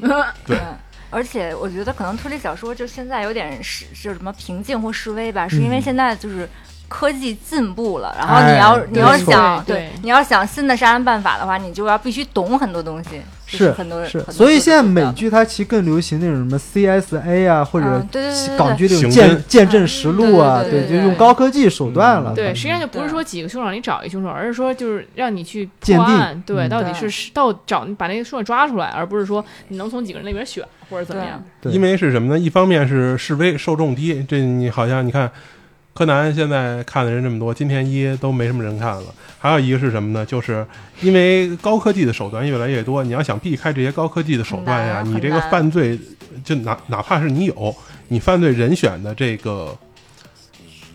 <laughs> 对嗯而且我觉得可能推理小说就现在有点是就是什么平静或示威吧，是因为嗯现在就是科技进步了，然后哎你要你要想对对。你要想新的杀人办法的话，你就要必须懂很多东西，就是很多是。所以现在美剧它其实更流行那种什么 CSA 啊，或者嗯对对对对对港剧那种刑见侦。见证实录啊，对对对对对就用高科技手段了。对，它实际上就不是说几个凶手让你找一凶手，而是说就是让你去鉴定。破案，对，嗯。到底是是到找把那个凶手抓出来，而不是说你能从几个人那边选或者怎么样。对。因为是什么呢？一方面是示威受众低，这你好像你看柯南现在看的人这么多，金田一都没什么人看了。还有一个是什么呢？就是因为高科技的手段越来越多，你要想避开这些高科技的手段呀，你这个犯罪就哪哪怕是你有，你犯罪人选的这个。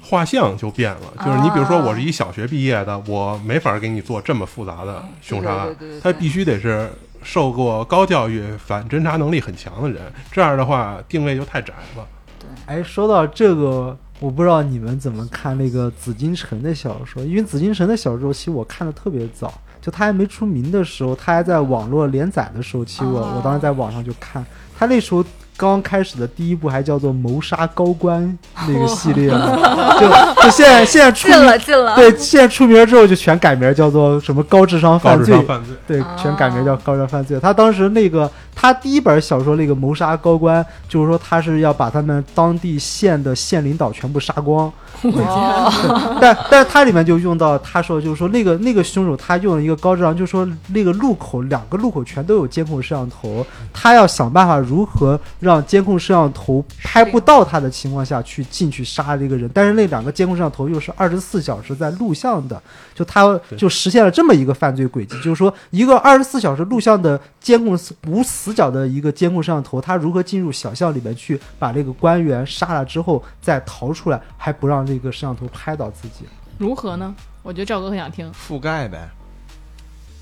画像就变了，就是你比如说，我是一小学毕业的，我没法给你做这么复杂的凶杀案他必须得是受过高教育、反侦查能力很强的人，这样的话定位就太窄了。对哎，说到这个，我不知道你们怎么看那个紫禁城的小说，因为紫禁城的小说其实我看的特别早，就他还没出名的时候，他还在网络连载的时候，其实我、哦。我当时在网上就看，他那时候刚开始的第一部还叫做《谋杀高官》那个系列呢，就就现在现在出进名了进了，对，现在出名之后就全改名叫做什么高智商犯罪智商，犯罪，对，哦。全改名叫高智商犯罪。他当时那个，他第一本小说那个谋杀高官，就是说他是要把他们当地县的县领导全部杀光。哦。但但他里面就用到，他说就是说那个那个凶手他用了一个高智商，就是说那个路口两个路口全都有监控摄像头，他要想办法如何让监控摄像头拍不到他的情况下去进去杀这个人，但是那两个监控摄像头又是二十四小时在录像的，就他就实现了这么一个犯罪轨迹，就是说一个二十四小时录像的监控无死角的一个监控摄像头，他如何进入小巷里面去把这个官员杀了之后再逃出来，还不让这个摄像头拍到自己。如何呢？我觉得赵哥很想听。覆盖呗。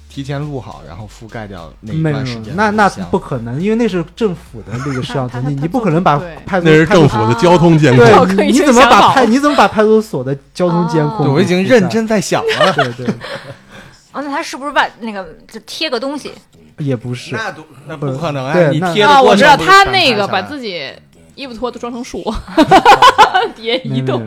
提前录好，然后覆盖掉那一段时间那那不可能，<laughs> 因为那是政府的那个摄像头，你你不可能把派出那是政府的交通监控。你你怎么把派你怎么把派出所的交通监控？对我已经认。真在想了。对对，<laughs> 哦，那他是不是把那个就贴个东西？也不是，那都那不不可能啊！你贴的过我知道他那个把自己衣服脱都装成树，<laughs> 别移动。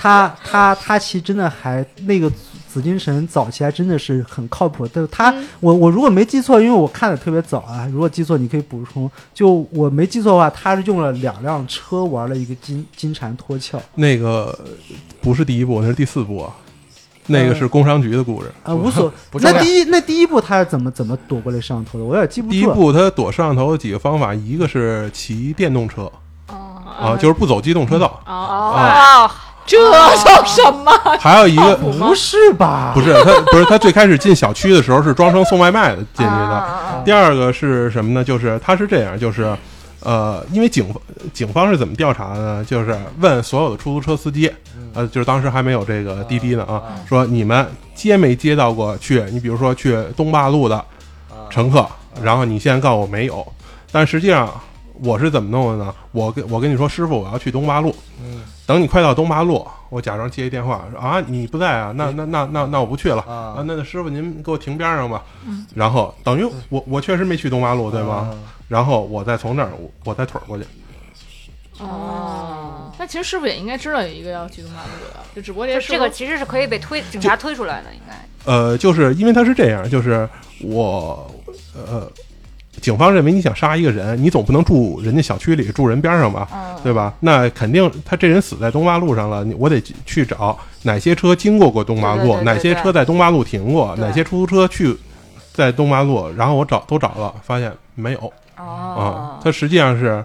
他他他其实真的还那个紫金神早期还真的是很靠谱，但是他、嗯我我如果没记错，因为我看的特别早啊，如果记错你可以补充。就我没记错的话，他是用了两辆车玩了一个金金蝉脱壳那个不是第一部，那是第四部啊。那个是工商局的故事。啊，无所 <laughs> 那第一那第一步他是怎么怎么躲过来摄像头的？我有点记不住。第一部他躲摄像头的几个方法，一个是骑电动车哦啊，就是不走机动车道；哦，哦，这叫什么？还有一个不是吧？不是他不是他最开始进小区的时候是装成送外卖的进去的。啊第二个是什么呢？就是他是这样，就是呃，因为警警方是怎么调查的呢？就是问所有的出租车司机，呃，就是当时还没有这个滴滴呢啊，说你们接没接到过去？你比如说去东坝路的乘客，然后你现在告诉我没有，但实际上我是怎么弄的呢？我跟我跟你说，师傅，我要去东八路，嗯。等你快到东八路，我假装接一电话说啊，你不在啊，那那那那那我不去了。啊。啊，那那师傅您给我停边上吧，然后等于我我确实没去东八路，对吗？嗯然后我再从那儿我我再腿儿过去，哦，那其实师傅也应该知道有一个要去东八路的，就只不过这就这个其实是可以被推警察推出来的，应该。呃，就是因为他是这样，就是我呃，警方认为你想杀一个人，你总不能住人家小区里，住人边上吧，嗯，对吧？那肯定他这人死在东八路上了，我得去找哪些车经过过东八路，对对对对哪些车在东八路停过，哪些出租车去在东八路，然后我找都找了，发现没有。啊哦，，它实际上是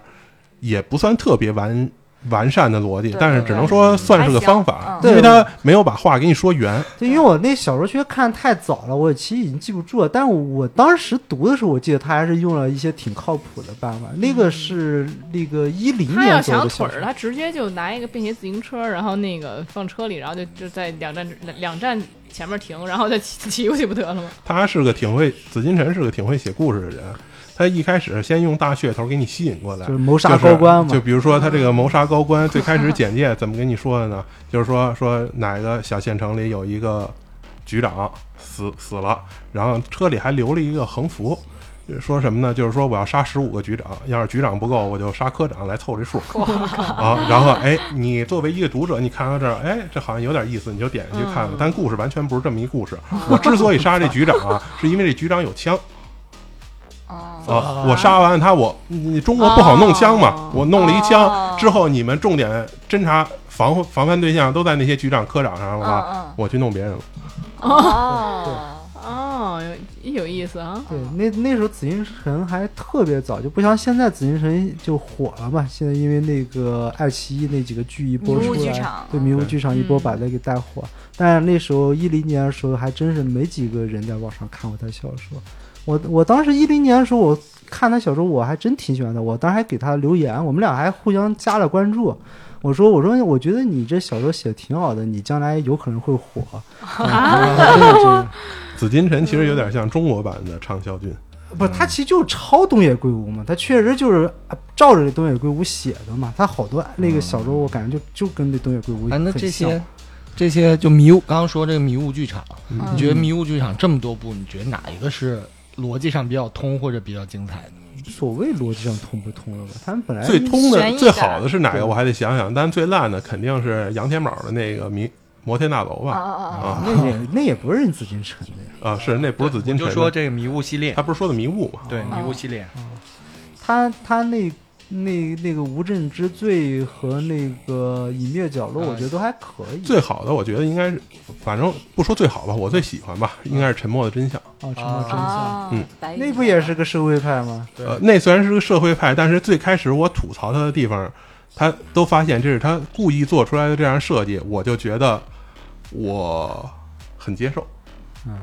也不算特别完完善的逻辑，但是只能说算是个方法，因为他没有把话给你说圆。对，因为我那小说其实看太早了，我其实已经记不住了。但我当时读的时候，我记得他还是用了一些挺靠谱的办法。那个是那个一零他要年左右想腿儿，的小说，他直接就拿一个便携自行车，然后那个放车里，然后就就在两站两两站前面停，然后再骑骑过去不得了吗？他是个挺会，紫金陈是个挺会写故事的人。他一开始先用大噱头给你吸引过来，就是谋杀高官嘛。就比如说他这个谋杀高官，最开始简介怎么跟你说的呢？就是说说哪个小县城里有一个局长死死了，然后车里还留了一个横幅。说什么呢？就是说我要杀十五个局长，要是局长不够，我就杀科长来凑这数啊。然后哎，你作为一个读者，你看到这儿，哎，这好像有点意思，你就点进去看了。但故事完全不是这么一故事。<laughs> 我之所以杀这局长啊，是因为这局长有枪哦，啊。我杀完他，我你中国不好弄枪嘛哦，我弄了一哦枪之后，你们重点侦查防防范对象都在那些局长科长上了吧？嗯我去弄别人了。嗯，哦，哦，有有意思啊！对，那那时候紫禁城还特别早，就不像现在紫禁城就火了嘛。现在因为那个爱奇艺那几个剧一播出来，剧场对迷雾剧场一波嗯把它给带火。但是那时候一零年的时候，还真是没几个人在网上看过他小说。我我当时一零年的时候，我看他小说，我还真挺喜欢的。我当时还给他留言，我们俩还互相加了关注。我说我说我觉得你这小说写的挺好的，你将来有可能会火。<laughs> <laughs> 紫金陈其实有点像中国版的畅销君。不是，他其实就是抄东野圭吾嘛，他确实就是呃照着东野圭吾写的嘛。他好多那个小说，我感觉就就跟那东野圭吾啊，那很像这些这些就迷雾，刚刚说这个迷雾剧场，嗯你觉得迷雾剧场这么多部，你觉得哪一个是逻辑上比较通或者比较精彩的？所谓逻辑上通不通了吧？他们本来最通的、最好的是哪个？我还得想想。但最烂的肯定是杨天宝的那个迷摩天大楼吧？哦哦啊那也那也不是紫禁城的呀。啊，是那不是紫金我陈，就说这个迷雾系列他，不是说的迷雾嘛？对迷雾系列，他他那那那个无证之罪和那个隐灭角落，我觉得都还可以。最好的我觉得应该是，反正不说最好吧，我最喜欢吧，应该是《沉默的真相》。哦，沉默真相，哦，嗯那不也是个社会派吗？对呃，那虽然是个社会派，但是最开始我吐槽他的地方，他都发现这是他故意做出来的这样设计，我就觉得我很接受。嗯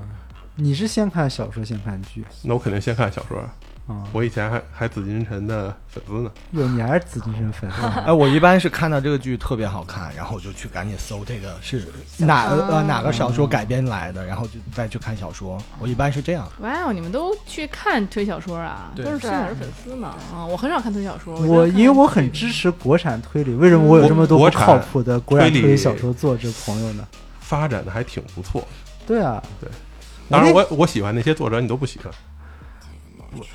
你是先看小说，先看剧？那我肯定先看小说，啊，我以前还还紫禁城的粉丝呢。哟，你还是紫禁城粉丝？<laughs> 哎，我一般是看到这个剧特别好看，然后我就去赶紧搜这个是哪个呃哪个小说改编来的，然后就再去看小说。我一般是这样。哇哦，你们都去看推小说啊？都是推小说粉丝嘛？啊，我很少看推小说。我因为我很支持国产推理，为什么我有这么多不靠谱的国产推理小说作者朋友呢？发展的还挺不错。对啊，对当然那我，我喜欢那些作者，你都不喜欢。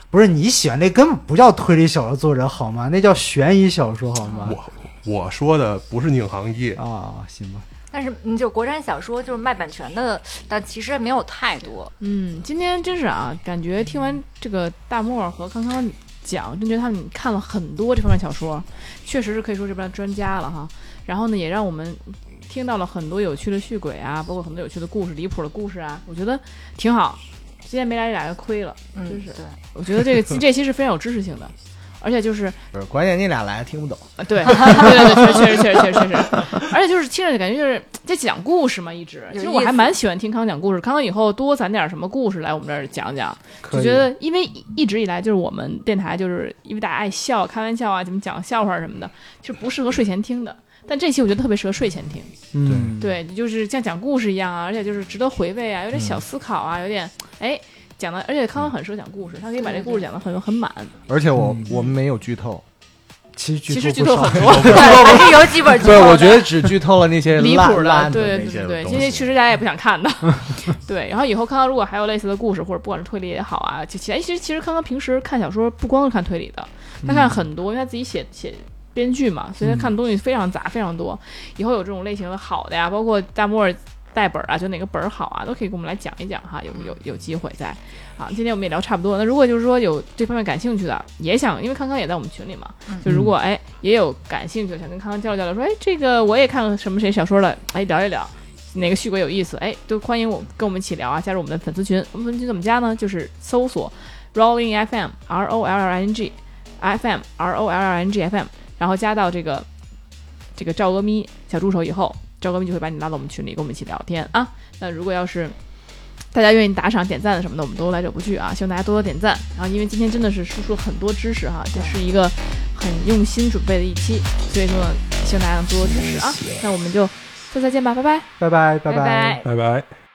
不是你喜欢那根本不叫推理小说作者好吗？那叫悬疑小说好吗？我我说的不是宁行业，啊，行吧，但是你，就国产小说就是卖版权的，但其实没有太多。嗯，今天真是啊，感觉听完这个大漠和康康讲，真觉得他们看了很多这方面小说，确实是可以说这边的专家了哈。然后呢，也让我们听到了很多有趣的续鬼啊，包括很多有趣的故事、离谱的故事啊，我觉得挺好。今天没来这俩就亏了，嗯，真是对，我觉得这个这期是非常有知识性的，而且就是不是，关键你俩来听不懂。啊，对，<laughs> 对对对，确实确实确实确实，而且就是听着感觉就是在讲故事嘛，一直。其实我还蛮喜欢听康讲故事，康康以后多攒点什么故事来我们这儿讲讲，可以就觉得因为一直以来就是我们电台就是因为大家爱笑、开玩笑啊，怎么讲笑话什么的，就不适合睡前听的。但这期我觉得特别适合睡前听，嗯，对，就是像讲故事一样啊，而且就是值得回味啊，有点小思考啊，有点哎讲的，而且康康很适合讲故事，他可以把这故事讲的很很满。而且我、嗯。我们没有剧透，其实其实剧透很多，<laughs> 还是有几本剧对，我觉得只剧透了那些离谱的，对对对对，东西因为其实大家也不想看的，<laughs> 对。然后以后康康如果还有类似的故事，或者不管是推理也好啊，就其他其实其实康康平时看小说不光是看推理的，他看很多，因为他自己写写编剧嘛，所以他看的东西非常杂非常多。以后有这种类型的好的呀，包括大漠儿带本儿啊，就哪个本儿好啊，都可以给我们来讲一讲哈，有有有机会在。啊，今天我们也聊差不多了。那如果就是说有这方面感兴趣的，也想，因为康康也在我们群里嘛，就如果哎也有感兴趣的，想跟康康交流交流，说哎这个我也看了什么谁小说了，哎聊一聊，哪个续轨有意思，哎都欢迎我跟我们一起聊啊，加入我们的粉丝群。我们粉丝群怎么加呢？就是搜索 Rolling FM R O L L I N G F M R O L L I N G F M，然后加到这个这个赵阿咪小助手以后，赵阿咪就会把你拉到我们群里，跟我们一起聊天啊。那如果要是大家愿意打赏、点赞什么的，我们都来者不拒啊！希望大家多多点赞。然后，因为今天真的是输出了很多知识哈，这是一个很用心准备的一期，所以说，希望大家能多多支持啊！那我们就下次再见吧，拜拜。拜拜拜拜拜拜拜。